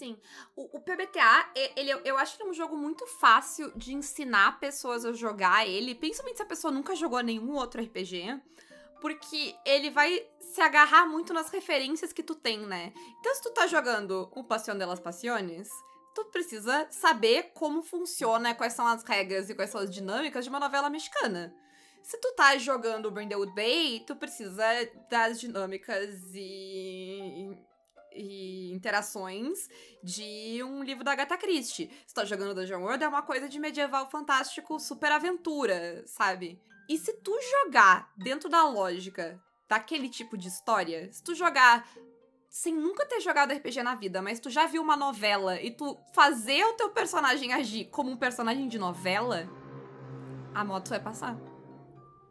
Sim. O, o PBTA, ele, eu acho que é um jogo muito fácil de ensinar pessoas a jogar ele, principalmente se a pessoa nunca jogou nenhum outro RPG, porque ele vai se agarrar muito nas referências que tu tem, né? Então, se tu tá jogando o Passion de las Passiones, tu precisa saber como funciona, quais são as regras e quais são as dinâmicas de uma novela mexicana. Se tu tá jogando Brindlewood Bay, tu precisa das dinâmicas e e interações de um livro da Agatha Christie. Se tá jogando Dungeon World, é uma coisa de medieval fantástico, super aventura, sabe? E se tu jogar dentro da lógica daquele tipo de história, se tu jogar sem nunca ter jogado RPG na vida, mas tu já viu uma novela e tu fazer o teu personagem agir como um personagem de novela, a moto vai passar.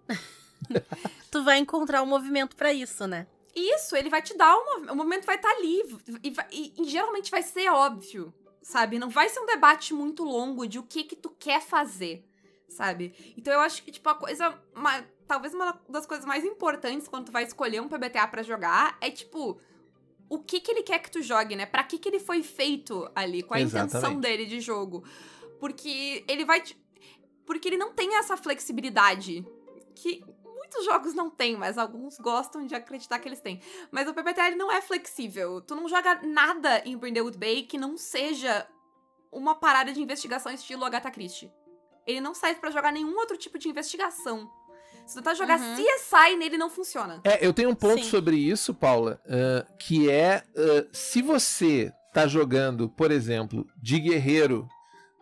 Tu vai encontrar um movimento pra isso, né? Isso, ele vai te dar um movimento. O movimento vai estar ali. E, e- e geralmente vai ser óbvio, sabe? Não vai ser um debate muito longo de o que que tu quer fazer, sabe? Então eu acho que, tipo, a coisa. uma- talvez uma das coisas mais importantes quando tu vai escolher um PBTA pra jogar é, tipo. O que que ele quer que tu jogue, né? Pra que que ele foi feito ali? Qual a intenção Exatamente. dele de jogo? Porque ele vai te... Porque ele não tem essa flexibilidade que muitos jogos não têm, mas alguns gostam de acreditar que eles têm. Mas o PBTA não é flexível. Tu não joga nada em Brindlewood Bay que não seja uma parada de investigação estilo Agatha Christie. Ele não serve para jogar nenhum outro tipo de investigação. Se tu tá jogar Uhum. CSI nele, não funciona. É, eu tenho um ponto Sim. sobre isso, Paula, ah, que é ah, se você tá jogando, por exemplo, de guerreiro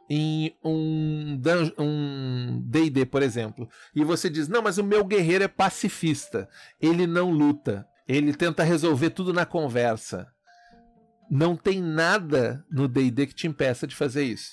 em um dun- um D&D, por exemplo, e você diz, não, mas o meu guerreiro é pacifista, ele não luta, ele tenta resolver tudo na conversa. Não tem nada no D&D que te impeça de fazer isso.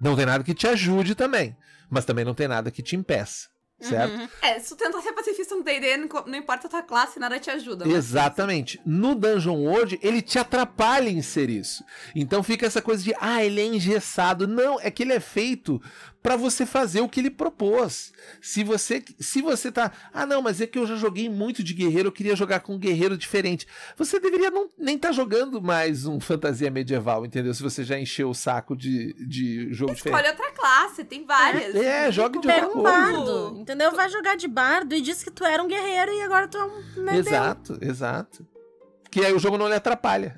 Não tem nada que te ajude também, mas também não tem nada que te impeça, certo? Uhum. É, se tu tenta ser pacifista no D&D, não importa a tua classe, nada te ajuda. mas- Exatamente. No Dungeon World, ele te atrapalha em ser isso. Então fica essa coisa de, ah, ele é engessado. Não, é que ele é feito para você fazer o que ele propôs. Se você se você tá, ah, não, mas é que eu já joguei muito de guerreiro, eu queria jogar com um guerreiro diferente. Você deveria não, nem estar jogando mais um fantasia medieval, entendeu? Se você já encheu o saco de, de jogo diferente. Escolhe outra classe, tem várias. É, Não jogue de outra um como- coisa. bardo, entendeu? Vai jogar de bardo e diz que tu era um guerreiro e agora tu é um. né. Exato, exato. Que aí o jogo não lhe atrapalha.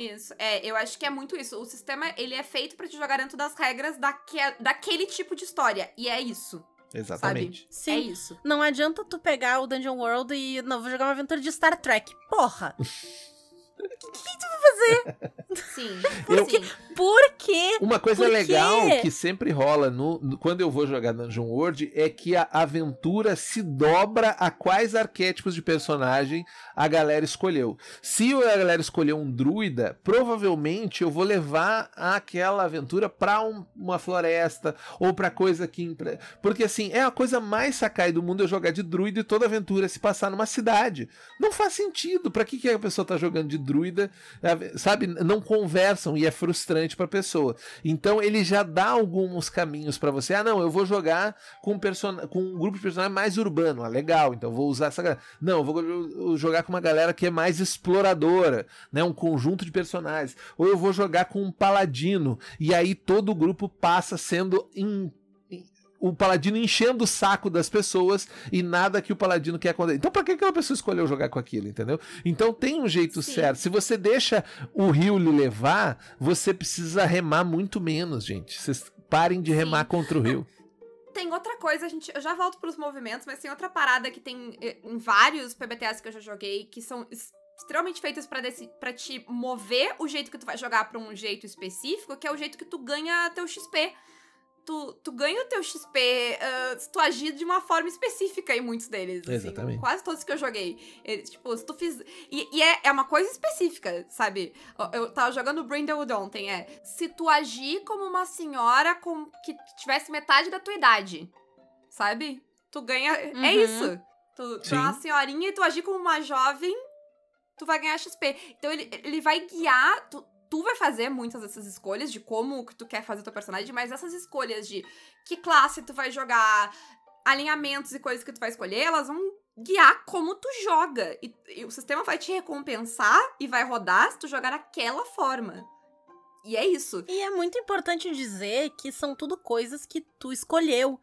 Isso, é, eu acho que é muito isso. O sistema, ele é feito pra te jogar dentro das regras daque, daquele tipo de história. E é isso, Exatamente. é Sim. isso. Não adianta tu pegar o Dungeon World e. Não, vou jogar uma aventura de Star Trek. Porra! Sim, Eu- sim. Por quê? Uma coisa Por quê? legal que sempre rola no, no- quando eu vou jogar Dungeon World é que a aventura se dobra a quais arquétipos de personagem a galera escolheu. Se a galera escolheu um druida, provavelmente eu vou levar aquela aventura pra um- uma floresta ou pra coisa que porque assim, é a coisa mais sacai do mundo eu jogar de druida e toda aventura se passar numa cidade. Não faz sentido. Pra que que a pessoa tá jogando de druida? É, Sabe, não conversam e é frustrante pra pessoa. Então ele já dá alguns caminhos pra você. Ah, não, eu vou jogar com um, person... com um grupo de personagens mais urbano. Ah, legal, então vou usar essa galera. Não, eu vou jo- jogar com uma galera que é mais exploradora, né? Um conjunto de personagens. Ou eu vou jogar com um paladino. E aí todo o grupo passa sendo o paladino enchendo o saco das pessoas e nada que o paladino quer acontecer. Então, pra que aquela pessoa escolheu jogar com aquilo, entendeu? Então, tem um jeito Sim. certo. Se você deixa o rio lhe levar, você precisa remar muito menos, gente. Vocês parem de remar contra o rio. Tem outra coisa, a gente, eu já volto pros movimentos, mas tem outra parada que tem eh, em vários PBTAs que eu já joguei, que são extremamente deci- pra te mover o jeito que tu vai jogar pra um jeito específico, que é o jeito que tu ganha teu XP. Tu, tu ganha o teu XP ah, se tu agir de uma forma específica em muitos deles. assim. Exatamente. quase todos que eu joguei. Eles, tipo, se tu fiz. E, e é, é uma coisa específica, sabe? Eu- Eu tava jogando Brindlewood ontem, é. Se tu agir como uma senhora com, que tivesse metade da tua idade, sabe? Tu ganha. É Uhum. isso. Tu, tu é uma senhorinha e tu agir como uma jovem, tu vai ganhar XP. Então ele, ele vai guiar. Tu, tu vai fazer muitas dessas escolhas de como que tu quer fazer o teu personagem, mas essas escolhas de que classe tu vai jogar, alinhamentos e coisas que tu vai escolher, elas vão guiar como tu joga. E, e o sistema vai te recompensar e vai rodar se tu jogar daquela forma. E é isso. E é muito importante dizer que são tudo coisas que tu escolheu.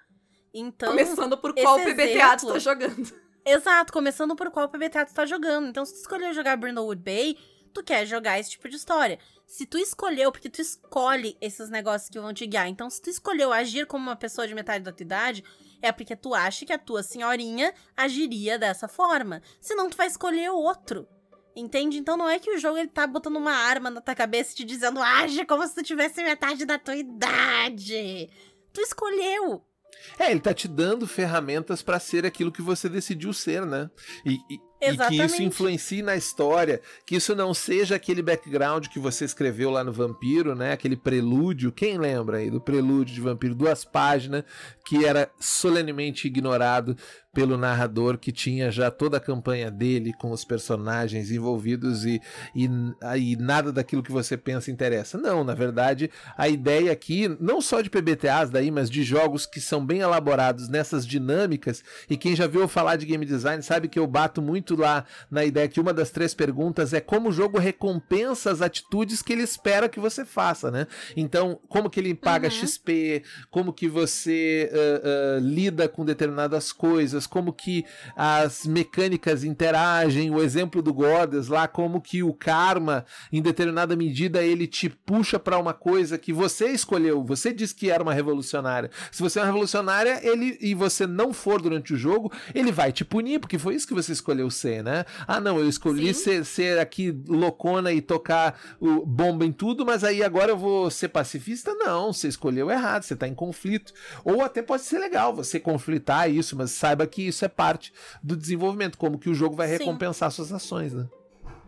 Então. Começando por qual PBTA tu exemplo- tá jogando. Exato, começando por qual PBTA tu tá jogando. Então, se tu escolheu jogar Brindlewood Bay, tu quer jogar esse tipo de história. Se tu escolheu, porque tu escolhe esses negócios que vão te guiar. Então, se tu escolheu agir como uma pessoa de metade da tua idade, é porque tu acha que a tua senhorinha agiria dessa forma. Senão, tu vai escolher outro. Entende? Então não é que o jogo ele tá botando uma arma na tua cabeça e te dizendo age como se tu tivesse metade da tua idade. Tu escolheu. É, ele tá te dando ferramentas pra ser aquilo que você decidiu ser, né? E, e- e que isso Exatamente. influencie na história, que isso não seja aquele background que você escreveu lá no Vampiro, né? Aquele prelúdio. Quem lembra aí do prelúdio de Vampiro? Duas páginas que era solenemente ignorado pelo narrador que tinha já toda a campanha dele com os personagens envolvidos e, e, aí nada daquilo que você pensa interessa. Não, na verdade, a ideia aqui, não só de PBTAs daí, mas de jogos que são bem elaborados nessas dinâmicas, e quem já viu eu falar de game design sabe que eu bato muito lá na ideia que uma das três perguntas é como o jogo recompensa as atitudes que ele espera que você faça, né? Então, como que ele paga Uhum. XP, como que você ah, ah, lida com determinadas coisas, como que as mecânicas interagem, o exemplo do Goddess lá, como que o karma, em determinada medida, ele te puxa para uma coisa que você escolheu, você disse que era uma revolucionária. Se você é uma revolucionária, ele e você não for durante o jogo, ele vai te punir, porque foi isso que você escolheu ser, né? Ah, não, eu escolhi ser, ser aqui loucona e tocar o bomba em tudo, mas aí agora eu vou ser pacifista? Não, você escolheu errado, você tá em conflito. Ou até pode ser legal você conflitar isso, mas saiba que isso é parte do desenvolvimento, como que o jogo vai Sim. recompensar suas ações, né?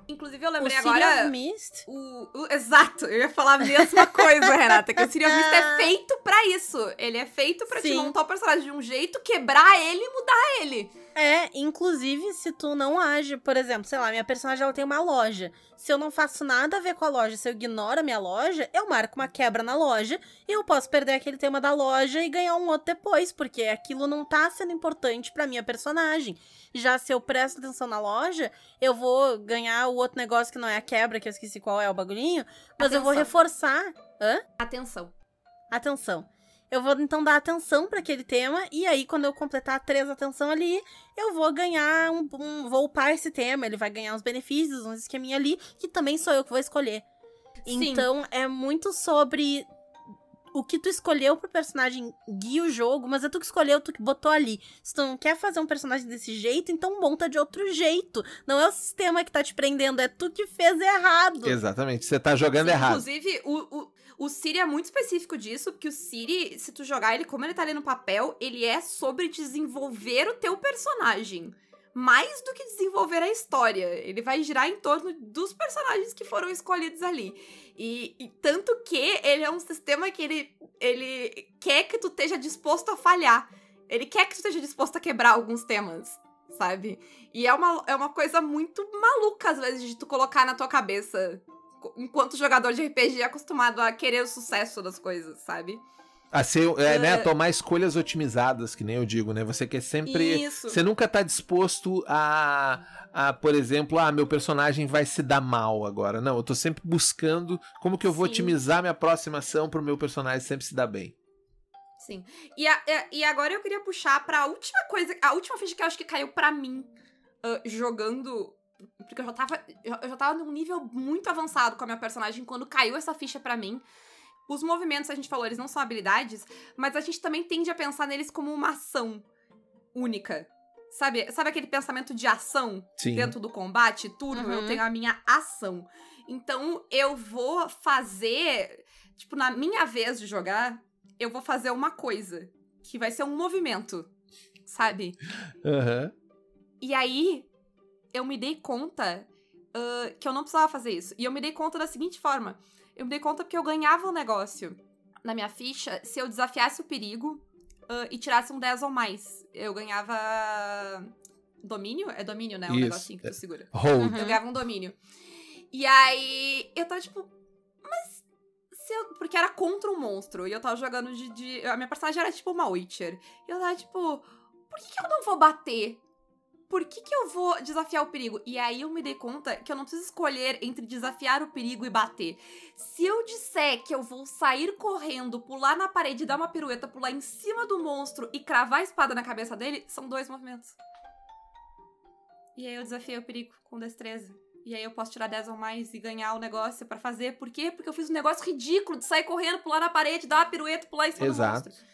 Inclusive, eu O lembrei City agora. of Mist. O, o- exato, eu ia falar a mesma coisa, Renata. Que o Serial Mist é feito pra isso. Ele é feito pra te montar o personagem de um jeito, quebrar ele e mudar ele. É, inclusive, se tu não age, por exemplo, sei lá, minha personagem ela tem uma loja. Se eu não faço nada a ver com a loja, se eu ignoro a minha loja, eu marco uma quebra na loja e eu posso perder aquele tema da loja e ganhar um outro depois, porque aquilo não tá sendo importante pra minha personagem. Já se eu presto atenção na loja, eu vou ganhar o outro negócio que não é a quebra, que eu esqueci qual é o bagulhinho, mas eu vou Atenção. reforçar. Hã? Atenção. atenção. Eu vou então dar atenção pra aquele tema e aí quando eu completar três atenção ali, eu vou ganhar um, um vou upar esse tema, ele vai ganhar uns benefícios, uns esqueminha ali, que também sou eu que vou escolher. Sim. Então é muito sobre o que tu escolheu pro personagem guia o jogo, mas é tu que escolheu, tu que botou ali. Se tu não quer fazer um personagem desse jeito, então monta de outro jeito. Não é o sistema que tá te prendendo, é tu que fez errado. Exatamente, você tá jogando Sim, errado. Inclusive, o, o, o Siri é muito específico disso, porque o Siri, se tu jogar ele como ele tá ali no papel, ele é sobre desenvolver o teu personagem. Mais do que desenvolver a história. Ele vai girar em torno dos personagens que foram escolhidos ali. E, e tanto que ele é um sistema que ele, ele quer que tu esteja disposto a falhar. Ele quer que tu esteja disposto a quebrar alguns temas, sabe? E é uma, é uma coisa muito maluca, às vezes, de tu colocar na tua cabeça enquanto jogador de RPG é acostumado a querer o sucesso das coisas, sabe? A ser, é, né, É. a tomar escolhas otimizadas, que nem eu digo, né? Você quer sempre. Isso. Você nunca tá disposto a, a, por exemplo, ah, meu personagem vai se dar mal agora. Não, eu tô sempre buscando como que eu vou Sim. otimizar minha próxima ação pro meu personagem sempre se dar bem. Sim. E, a- e- agora eu queria puxar pra última coisa, a última ficha que eu acho que caiu pra mim ah, jogando. Porque eu já tava. Eu eu já tava num nível muito avançado com a minha personagem quando caiu essa ficha pra mim. Os movimentos, a gente falou, eles não são habilidades, mas a gente também tende a pensar neles como uma ação única. Sabe, sabe aquele pensamento de ação Sim. dentro do combate? Eu Uhum. tenho a minha ação. Então eu vou fazer. Tipo, na minha vez de jogar, eu vou fazer uma coisa. Que vai ser um movimento. Sabe? Aham. E aí, eu me dei conta ah, que eu não precisava fazer isso. E eu me dei conta da seguinte forma: eu me dei conta porque eu ganhava um negócio na minha ficha se eu desafiasse o perigo ah, e tirasse um 10 ou mais. Eu ganhava. Domínio? É domínio, né? Um Isso. negocinho que tu segura. Hold. Eu ganhava um domínio. E aí, eu tava tipo, mas se eu. Porque era contra um monstro. E eu tava jogando de. de- a minha personagem era tipo uma Witcher. E eu tava tipo, por que, que eu não vou bater? Por que, que eu vou desafiar o perigo? E aí eu me dei conta que eu não preciso escolher entre desafiar o perigo e bater. Se eu disser que eu vou sair correndo, pular na parede, dar uma pirueta, pular em cima do monstro e cravar a espada na cabeça dele, são dois movimentos. E aí eu desafiei o perigo com destreza. E aí eu posso tirar 10 ou mais e ganhar o negócio pra fazer. Por quê? Porque eu fiz um negócio ridículo de sair correndo, pular na parede, dar uma pirueta, pular em cima Exato. do monstro.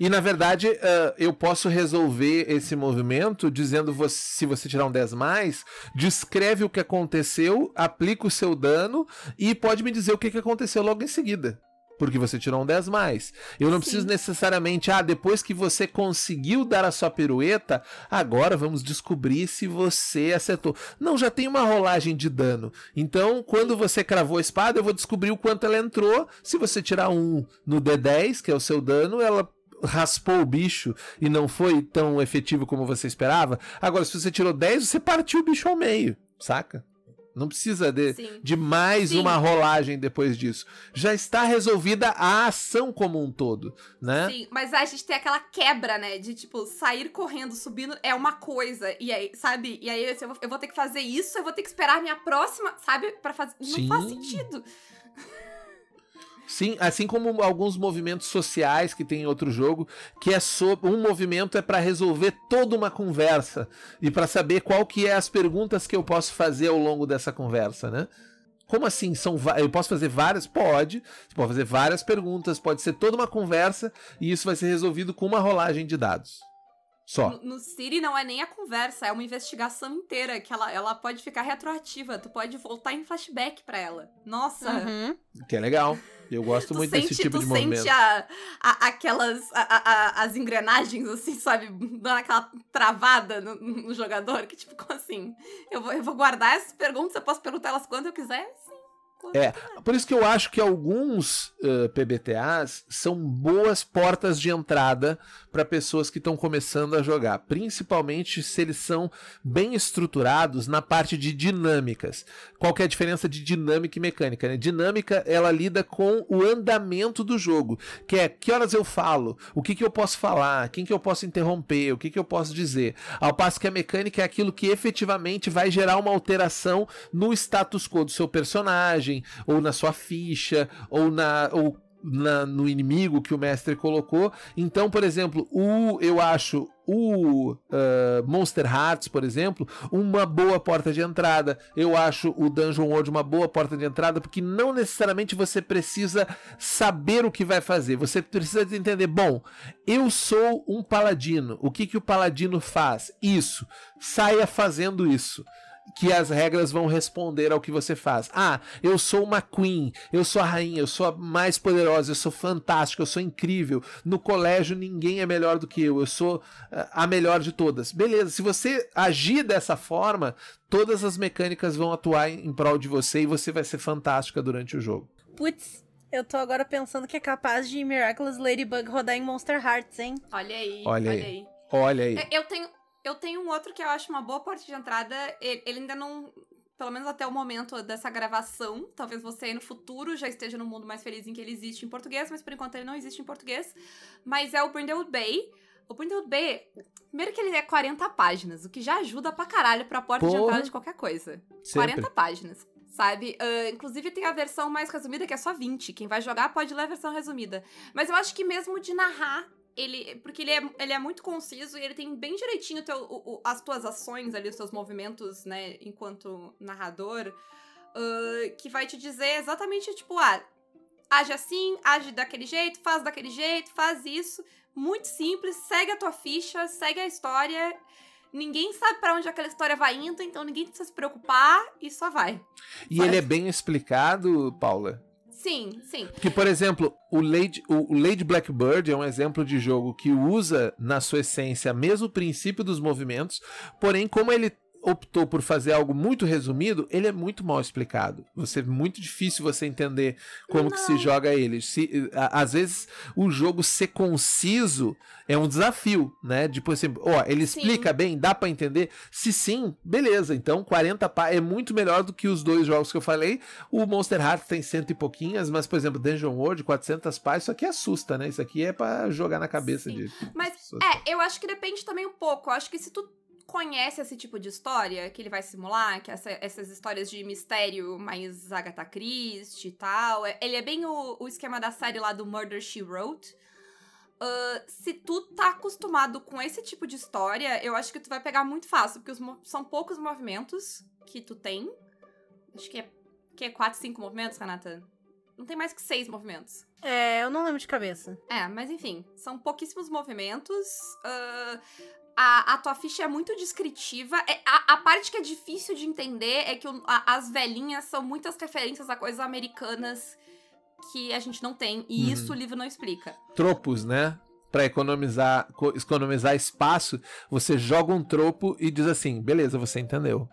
E na verdade, ah, eu posso resolver esse movimento dizendo você, se você tirar um 10 mais, descreve o que aconteceu, aplica o seu dano e pode me dizer o que, que aconteceu logo em seguida. Porque você tirou um 10 mais. Eu não Sim. preciso necessariamente, ah, depois que você conseguiu dar a sua pirueta, agora vamos descobrir se você acertou. Não, já tem uma rolagem de dano. Então, quando você cravou a espada, eu vou descobrir o quanto ela entrou. Se você tirar um no D10, que é o seu dano, ela raspou o bicho e não foi tão efetivo como você esperava. Agora, se você tirou 10, você partiu o bicho ao meio, saca? Não precisa de, Sim. de mais Sim. uma rolagem depois disso. Já está resolvida a ação como um todo, né? Sim, mas a gente tem aquela quebra, né? De, tipo, sair correndo, subindo é uma coisa. E aí, sabe? E aí, eu vou, eu vou ter que fazer isso, eu vou ter que esperar a minha próxima, sabe? Pra fazer. Não faz sentido. Sim, assim como alguns movimentos sociais que tem em outro jogo, que é sobre um movimento é para resolver toda uma conversa e para saber qual que é as perguntas que eu posso fazer ao longo dessa conversa, né? Como assim? São eu posso fazer várias? Pode. Você pode fazer várias perguntas, pode ser toda uma conversa e isso vai ser resolvido com uma rolagem de dados. Só. No, no Siri não é nem a conversa, é uma investigação inteira que ela, ela pode ficar retroativa. Tu pode voltar em flashback para ela. Nossa. Uhum. Que é legal. Eu gosto tu muito sente, desse tipo tu de sente movimento. a, a- aquelas a- a- as engrenagens assim, sabe, dando aquela travada no, no jogador, que tipo, como assim? Eu vou, eu vou guardar essas perguntas, eu posso perguntar elas quando eu quiser? É. Por isso que eu acho que alguns eh, PBTAs são boas portas de entrada para pessoas que estão começando a jogar, principalmente se eles são bem estruturados na parte de dinâmicas. Qual que é a diferença de dinâmica e mecânica? Né? Dinâmica, ela lida com o andamento do jogo, que é que horas eu falo, o que, que eu posso falar, quem que eu posso interromper, o que, que eu posso dizer. Ao passo que a mecânica é aquilo que efetivamente vai gerar uma alteração no status quo do seu personagem, ou na sua ficha, ou na. Ou na- no inimigo que o mestre colocou. Então, por exemplo, o eu acho o ah, Monster Hearts, por exemplo, uma boa porta de entrada. Eu acho o Dungeon World uma boa porta de entrada, porque não necessariamente você precisa saber o que vai fazer. Você precisa de entender, bom, eu sou um paladino. O que que o paladino faz? Isso. Saia fazendo isso que as regras vão responder ao que você faz. Ah, eu sou uma queen, eu sou a rainha, eu sou a mais poderosa, eu sou fantástica, eu sou incrível. No colégio ninguém é melhor do que eu, eu sou ah, a melhor de todas. Beleza, se você agir dessa forma, todas as mecânicas vão atuar em prol de você e você vai ser fantástica durante o jogo. Putz, eu tô agora pensando que é capaz de Miraculous Ladybug rodar em Monster Hearts, hein? Olha aí, Olha olha, aí. aí. Olha aí. Eu- Eu tenho, eu tenho um outro que eu acho uma boa porta de entrada. Ele, ele ainda não. Pelo menos até o momento dessa gravação. Talvez você aí no futuro já esteja no mundo mais feliz em que ele existe em português, mas por enquanto ele não existe em português. Mas é o Brindlewood Bay. O Brindlewood Bay, primeiro que ele é 40 páginas, o que já ajuda pra caralho pra porta de Porra. entrada de qualquer coisa. Sempre. 40 páginas, sabe? Ah, inclusive tem a versão mais resumida que é só 20. Quem vai jogar pode ler a versão resumida. Mas eu acho que mesmo de narrar, ele. Porque ele é, ele é muito conciso e ele tem bem direitinho teu, o- o- as tuas ações ali, os teus movimentos, né, enquanto narrador. ah, que vai te dizer exatamente, tipo, ah, age assim, age daquele jeito, faz daquele jeito, faz isso. Muito simples, segue a tua ficha, segue a história. Ninguém sabe pra onde aquela história vai indo, então ninguém precisa se preocupar e só vai. E ele é bem explicado, Paula. Sim, sim. Porque, por exemplo, o Lady, o Lady Blackbird é um exemplo de jogo que usa, na sua essência, mesmo o princípio dos movimentos, porém, como ele optou por fazer algo muito resumido, ele é muito mal explicado. Você é muito difícil você entender como que se Não. joga ele. Se, a- às vezes o jogo ser conciso é um desafio, né? Tipo assim, ó, ele Sim. explica bem, dá pra entender? Se sim, beleza. Então 40 pá é muito melhor do que os dois jogos que eu falei. O Monster Hearts tem cento e pouquinhas, mas por exemplo, Dungeon World 400 pá, isso aqui assusta, né? Isso aqui é pra jogar na cabeça Sim. de Mas. É, eu acho que depende também um pouco. Eu acho que se tu conhece esse tipo de história que ele vai simular, que essa- essas histórias de mistério mais Agatha Christie e tal, é- ele é bem o, o esquema da série lá do Murder, She Wrote. Ah, se tu tá acostumado com esse tipo de história, eu acho que tu vai pegar muito fácil, porque são poucos movimentos que tu tem. Acho que é, que é 4, 5 movimentos, Renata? Não tem mais que seis movimentos. É, eu não lembro de cabeça. É, mas enfim, são pouquíssimos movimentos. ah, a, a tua ficha é muito descritiva. É, a, a parte que é difícil de entender é que o- a- as velhinhas são muitas referências a coisas americanas que a gente não tem. E Uhum. isso o livro não explica. tropos, né? Pra economizar, co- economizar espaço, você joga um tropo e diz assim, beleza, você entendeu.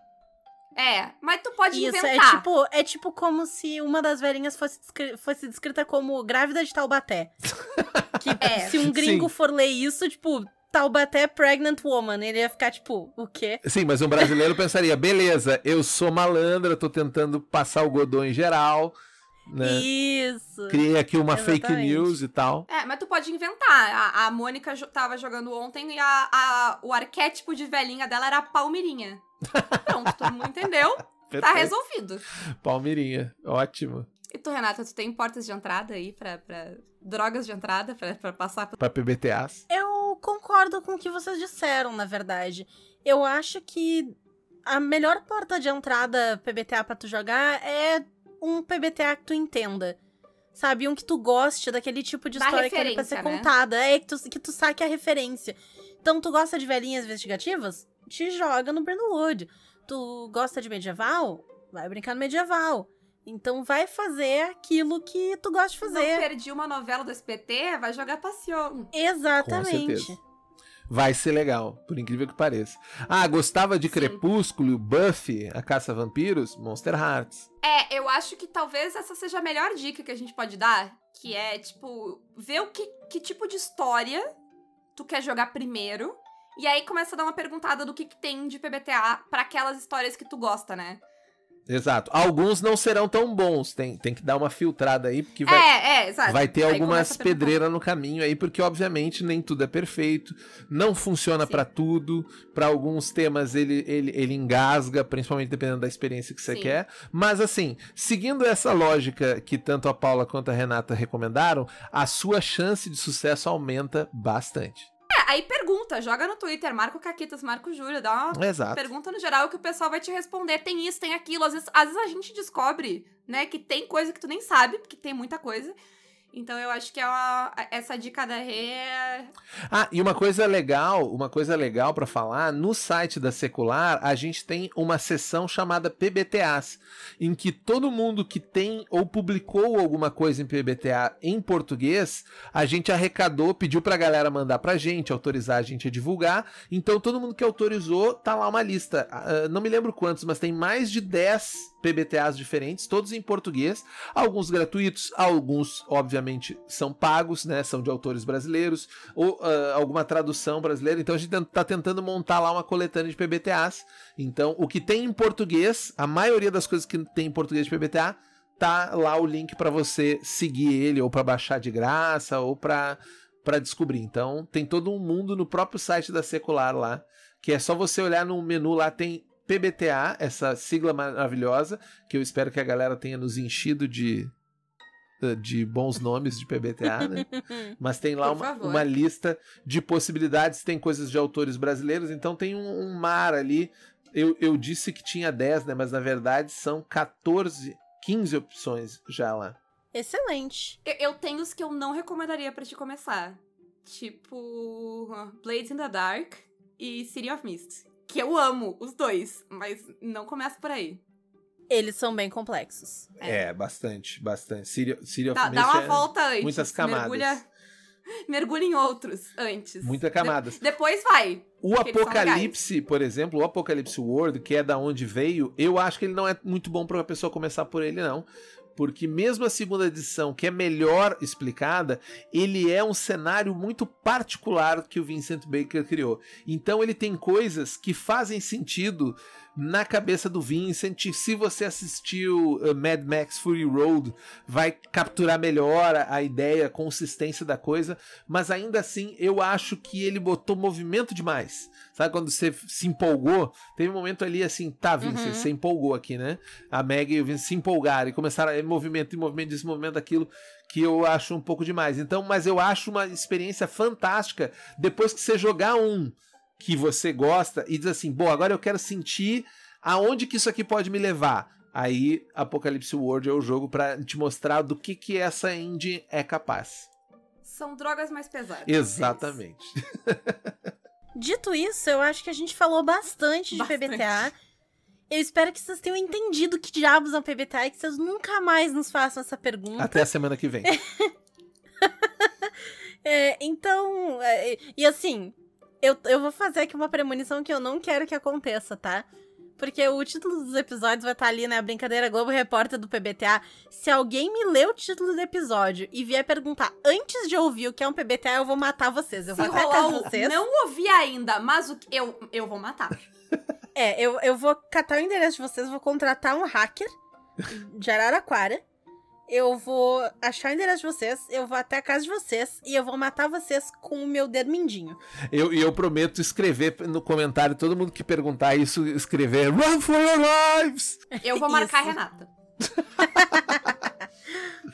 É, mas tu pode Isso, inventar. é tipo, é tipo como se uma das velhinhas fosse, descri- fosse descrita como grávida de Taubaté. que É. se um gringo Sim. for ler isso, tipo, Taubaté pregnant woman, ele ia ficar tipo, o quê? Sim, mas um brasileiro pensaria, beleza, eu sou malandra, tô tentando passar o godô em geral, né? Isso. Criei aqui uma fake Exatamente. news e tal. É, mas tu pode inventar. A, a Mônica jo- tava jogando ontem e a, a- o arquétipo de velhinha dela era a Palmirinha. Pronto, todo mundo entendeu. Tá Perfeito. resolvido. Palmeirinha, ótimo. E tu, Renata, tu tem portas de entrada aí pra, pra drogas de entrada pra, pra passar. Pra PBTAs. Eu concordo com o que vocês disseram, na verdade. Eu acho que a melhor porta de entrada PBTA pra tu jogar é um PBTA que tu entenda. Sabe? Um que tu goste daquele tipo de Da história que é pra ser né? contada. É, que tu, que tu saque a referência. Então, tu gosta de velhinhas investigativas? Te joga no Brandwood. Tu gosta de medieval? Vai brincar no medieval. Então, vai fazer aquilo que tu gosta de Não fazer. perdi uma novela do SPT, vai jogar Passion. Exatamente. certeza. Vai ser legal, por incrível que pareça. Ah, gostava de Sim. Crepúsculo, Buffy, A Caça a Vampiros? Monster Hearts. É, eu acho que talvez essa seja a melhor dica que a gente pode dar, que é, tipo, ver o que, que tipo de história tu quer jogar primeiro, e aí começa a dar uma perguntada do que, que tem de PBTA pra aquelas histórias que tu gosta, né? Exato. Alguns não serão tão bons, tem, tem que dar uma filtrada aí, porque vai, é, é, vai ter Aí algumas pedreiras no caminho aí, porque obviamente nem tudo é perfeito, não funciona pra tudo, pra alguns temas ele, ele, ele engasga, principalmente dependendo da experiência que você Sim. quer. Mas assim, seguindo essa lógica que tanto a Paula quanto a Renata recomendaram, a sua chance de sucesso aumenta bastante. Aí pergunta, joga no Twitter, marca o Caquitas, marca o Júlio, dá uma Exato. pergunta no geral que o pessoal vai te responder. Tem isso, tem aquilo. Às vezes, às vezes a gente descobre, né, que tem coisa que tu nem sabe, porque tem muita coisa. Então eu acho que é uma- essa dica da Rê é... Ah, e uma coisa legal, uma coisa legal para falar, no site da Secular, a gente tem uma seção chamada PBTAs, em que todo mundo que tem ou publicou alguma coisa em PBTA em português, a gente arrecadou, pediu pra galera mandar pra gente, autorizar a gente a divulgar. Então todo mundo que autorizou, tá lá uma lista. Ah, não me lembro quantos, mas tem mais de 10 PBTAs diferentes, todos em português, alguns gratuitos, alguns obviamente são pagos, né, são de autores brasileiros ou ah, alguma tradução brasileira. Então a gente tá tentando montar lá uma coletânea de PBTAs. Então o que tem em português, a maioria das coisas que tem em português de PBTA tá lá o link para você seguir ele ou para baixar de graça ou para para descobrir. Então tem todo um mundo no próprio site da Secular lá, que é só você olhar no menu lá tem PBTA, essa sigla maravilhosa, que eu espero que a galera tenha nos enchido de de bons nomes de PBTA, né? Mas tem lá uma, uma lista de possibilidades, tem coisas de autores brasileiros, então tem um, um mar ali. Eu, eu disse que tinha 10, né? Mas na verdade são 14, 15 opções já lá. Excelente. Eu, eu tenho os que eu não recomendaria pra te começar. Tipo, Blades in the Dark e City of Mist. Que eu amo, os dois, mas não começa por aí. Eles são bem complexos. É. É, bastante, bastante. City, City of Dá, dá uma é volta antes. muitas camadas. Mergulha, mergulha em outros antes. Muitas camadas. De- depois vai. O Apocalipse, por exemplo, o Apocalipse World, que é da onde veio, eu acho que ele não é muito bom para a pessoa começar por ele, não. Porque mesmo a segunda edição, que é melhor explicada, ele é um cenário muito particular que o Vincent Baker criou. Então ele tem coisas que fazem sentido na cabeça do Vincent. Se você assistiu uh, Mad Max Fury Road, vai capturar melhor a, ideia, a consistência da coisa. Mas ainda assim, eu acho que ele botou movimento demais. Sabe quando você se empolgou? Teve um momento ali assim, tá, Vincent, Uhum. você empolgou aqui, né? A Meg e o Vincent se empolgaram e começaram a movimento, e movimento disso, movimento daquilo, que eu acho um pouco demais. Então, mas eu acho uma experiência fantástica depois que você jogar um que você gosta e diz assim, bom, agora eu quero sentir aonde que isso aqui pode me levar. Aí, Apocalipse World é o jogo pra te mostrar do que que essa engine é capaz. São drogas mais pesadas. Exatamente. Dito isso, eu acho que a gente falou bastante de Bastante. PBTA. Eu espero que vocês tenham entendido que diabos é um PBTA e que vocês nunca mais nos façam essa pergunta. Até a semana que vem. É, então, é, e assim, eu, eu vou fazer aqui uma premonição que eu não quero que aconteça, tá? Porque o título dos episódios vai estar ali, né? A brincadeira Globo Repórter do PBTA. Se alguém me ler o título do episódio e vier perguntar antes de ouvir o que é um PBTA, eu vou matar vocês. Eu Se vou rolar o vocês. não ouvi ainda, mas o que eu, eu vou matar. É, eu, eu vou catar o endereço de vocês, vou contratar um hacker de Araraquara. Eu vou achar o endereço de vocês, eu vou até a casa de vocês e eu vou matar vocês com o meu dedo mindinho. Eu, e eu prometo escrever no comentário, todo mundo que perguntar isso, escrever Run for your lives! Eu vou marcar a Isso. Renata.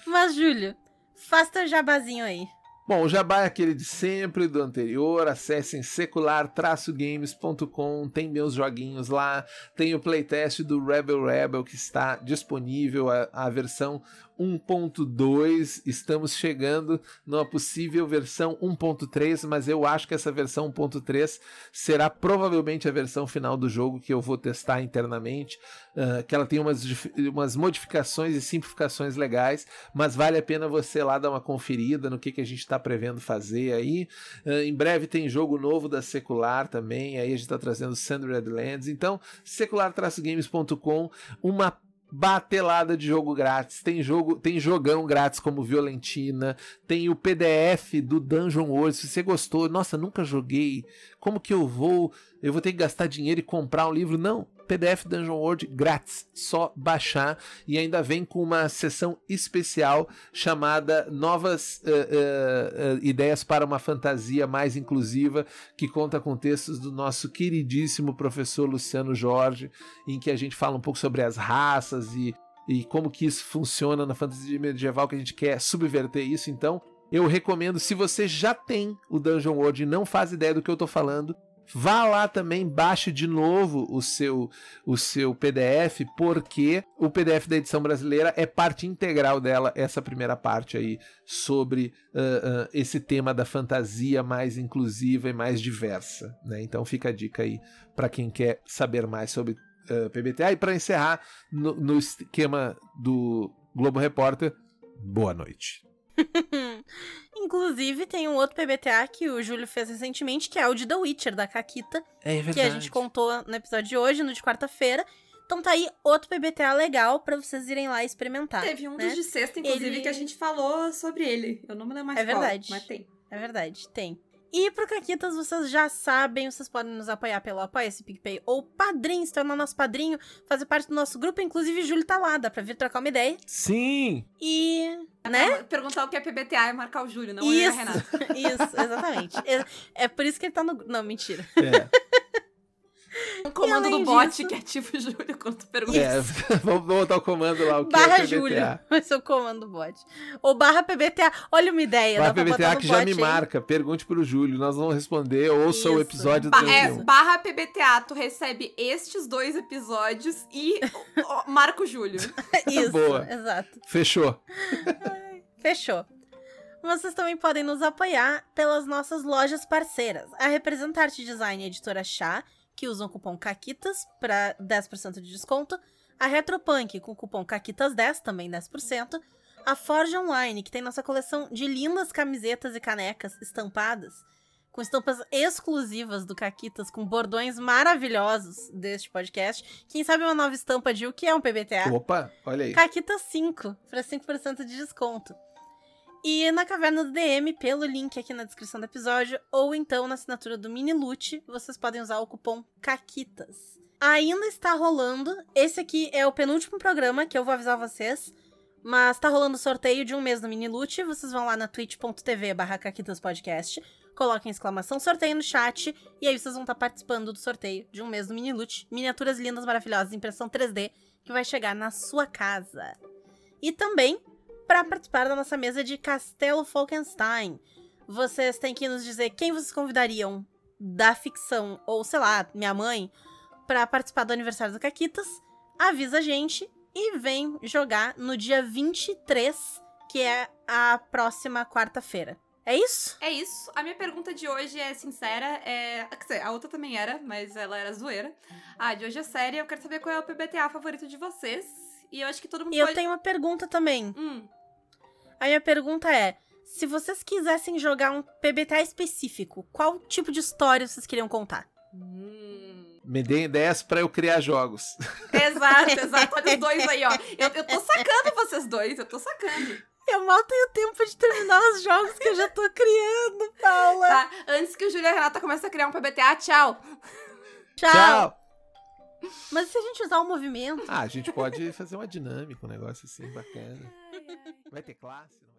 Mas, Júlio, faça teu jabazinho aí. Bom, o jabá é aquele de sempre, do anterior. Acessem secular-games.com, tem meus joguinhos lá. Tem o playtest do Rebel Rebel que está disponível, a, a versão 1.2. Estamos chegando numa possível versão 1.3, mas eu acho que essa versão 1.3 será provavelmente a versão final do jogo que eu vou testar internamente. Uh, que ela tem umas, umas modificações e simplificações legais, mas vale a pena você lá dar uma conferida no que, que a gente está prevendo fazer aí. Uh, em breve tem jogo novo da Secular também, aí a gente está trazendo Sandred Lands. Então, secular-games.com, uma batelada de jogo grátis. Tem jogo, tem jogão grátis como Violentina, tem o PDF do Dungeon World. Se você gostou, nossa, nunca joguei. Como que eu vou? Eu vou ter que gastar dinheiro e comprar um livro? Não. PDF Dungeon World grátis, só baixar e ainda vem com uma sessão especial chamada Novas uh, uh, uh, Ideias para uma Fantasia Mais Inclusiva, que conta com textos do nosso queridíssimo professor Luciano Jorge, em que a gente fala um pouco sobre as raças e, e como que isso funciona na fantasia medieval, que a gente quer subverter isso. Então, eu recomendo, se você já tem o Dungeon World e não faz ideia do que eu estou falando, Vá lá também, baixe de novo o seu, o seu PDF, porque o PDF da edição brasileira é parte integral dela, essa primeira parte aí, sobre uh, uh, esse tema da fantasia mais inclusiva e mais diversa. Né? Então fica a dica aí para quem quer saber mais sobre uh, PBTA. E para encerrar, no, no esquema do Globo Repórter, boa noite. Inclusive, tem um outro PBTA que o Júlio fez recentemente, que é o de The Witcher, da Caquita. É verdade. Que a gente contou no episódio de hoje, no de quarta-feira. Então tá aí outro PBTA legal para vocês irem lá experimentar. Teve um né? dos de sexta, inclusive, Ele- que a gente falou sobre ele. Eu não me lembro mais É qual, verdade. mas tem. É verdade, tem. E pro Caquitas, vocês já sabem, vocês podem nos apoiar pelo Apoia-se PicPay ou Padrim, se tornar nosso padrinho, fazer parte do nosso grupo. Inclusive, Júlio tá lá, dá pra vir trocar uma ideia. Sim! E. Né? Perguntar o que é PBTA e marcar o Júlio, não eu e a Isso. Renata. Isso, exatamente. É, é por isso que ele tá no. Não, mentira. É. Um comando do bot disso- que ativa o Júlio quando tu pergunta. é. vamos botar o comando lá, o que barra é. Júlio. Vai ser o comando bot. Ou barra PBTA. Olha uma ideia. Barra PBTA que já bot me aí. marca. Pergunte pro Júlio, nós vamos responder. Ouça o Isso. episódio Ba- 31. é, barra PBTA, tu recebe estes dois episódios e marca o Júlio. Isso, Boa. exato. Fechou. Fechou. Vocês também podem nos apoiar pelas nossas lojas parceiras. A Representarte Design e Editora Chá, que usam o cupom CAQUITAS para 10% de desconto. A Retropunk, com o cupom CAQUITAS10, também 10%. A Forge Online, que tem nossa coleção de lindas camisetas e canecas estampadas, com estampas exclusivas do Caquitas, com bordões maravilhosos deste podcast. Quem sabe uma nova estampa de o que é um PBTA? Opa, olha aí. Caquita 5, para 5% de desconto. E na Caverna do DM, pelo link aqui na descrição do episódio, ou então na assinatura do Mini Loot, vocês podem usar o cupom CAQUITAS. Ainda está rolando, esse aqui é o penúltimo programa que eu vou avisar vocês, mas tá rolando sorteio de um mês no Mini Loot, vocês vão lá na twitch.tv barra Podcast, coloquem exclamação sorteio no chat, e aí vocês vão estar participando do sorteio de um mês no Mini Loot, miniaturas lindas, maravilhosas, impressão 3D, que vai chegar na sua casa. E também para participar da nossa mesa de Castelo Falkenstein. Vocês têm que nos dizer quem vocês convidariam da ficção, ou sei lá, minha mãe, para participar do aniversário do Caquitas. Avisa a gente e vem jogar no dia 23, que é a próxima quarta-feira. É isso? É isso. A minha pergunta de hoje é sincera. É... Quer dizer, a outra também era, mas ela era zoeira. A de hoje é séria. Eu quero saber qual é o PBTA favorito de vocês. E eu acho que todo mundo E eu pode... tenho uma pergunta também. Hum, A minha pergunta é: se vocês quisessem jogar um PBTA específico, qual tipo de história vocês queriam contar? hum. Me dê ideias pra eu criar jogos. Exato, exato. Olha os dois aí, ó. Eu, eu tô sacando vocês dois, eu tô sacando. Eu mal tenho tempo de terminar os jogos que eu já tô criando, Paula. Tá? Antes que o Júlio e a Renata comecem a criar um PBTA, tchau. Tchau. Mas e se a gente usar o movimento? Ah, a gente pode fazer uma dinâmica, um negócio assim bacana. Vai ter classe?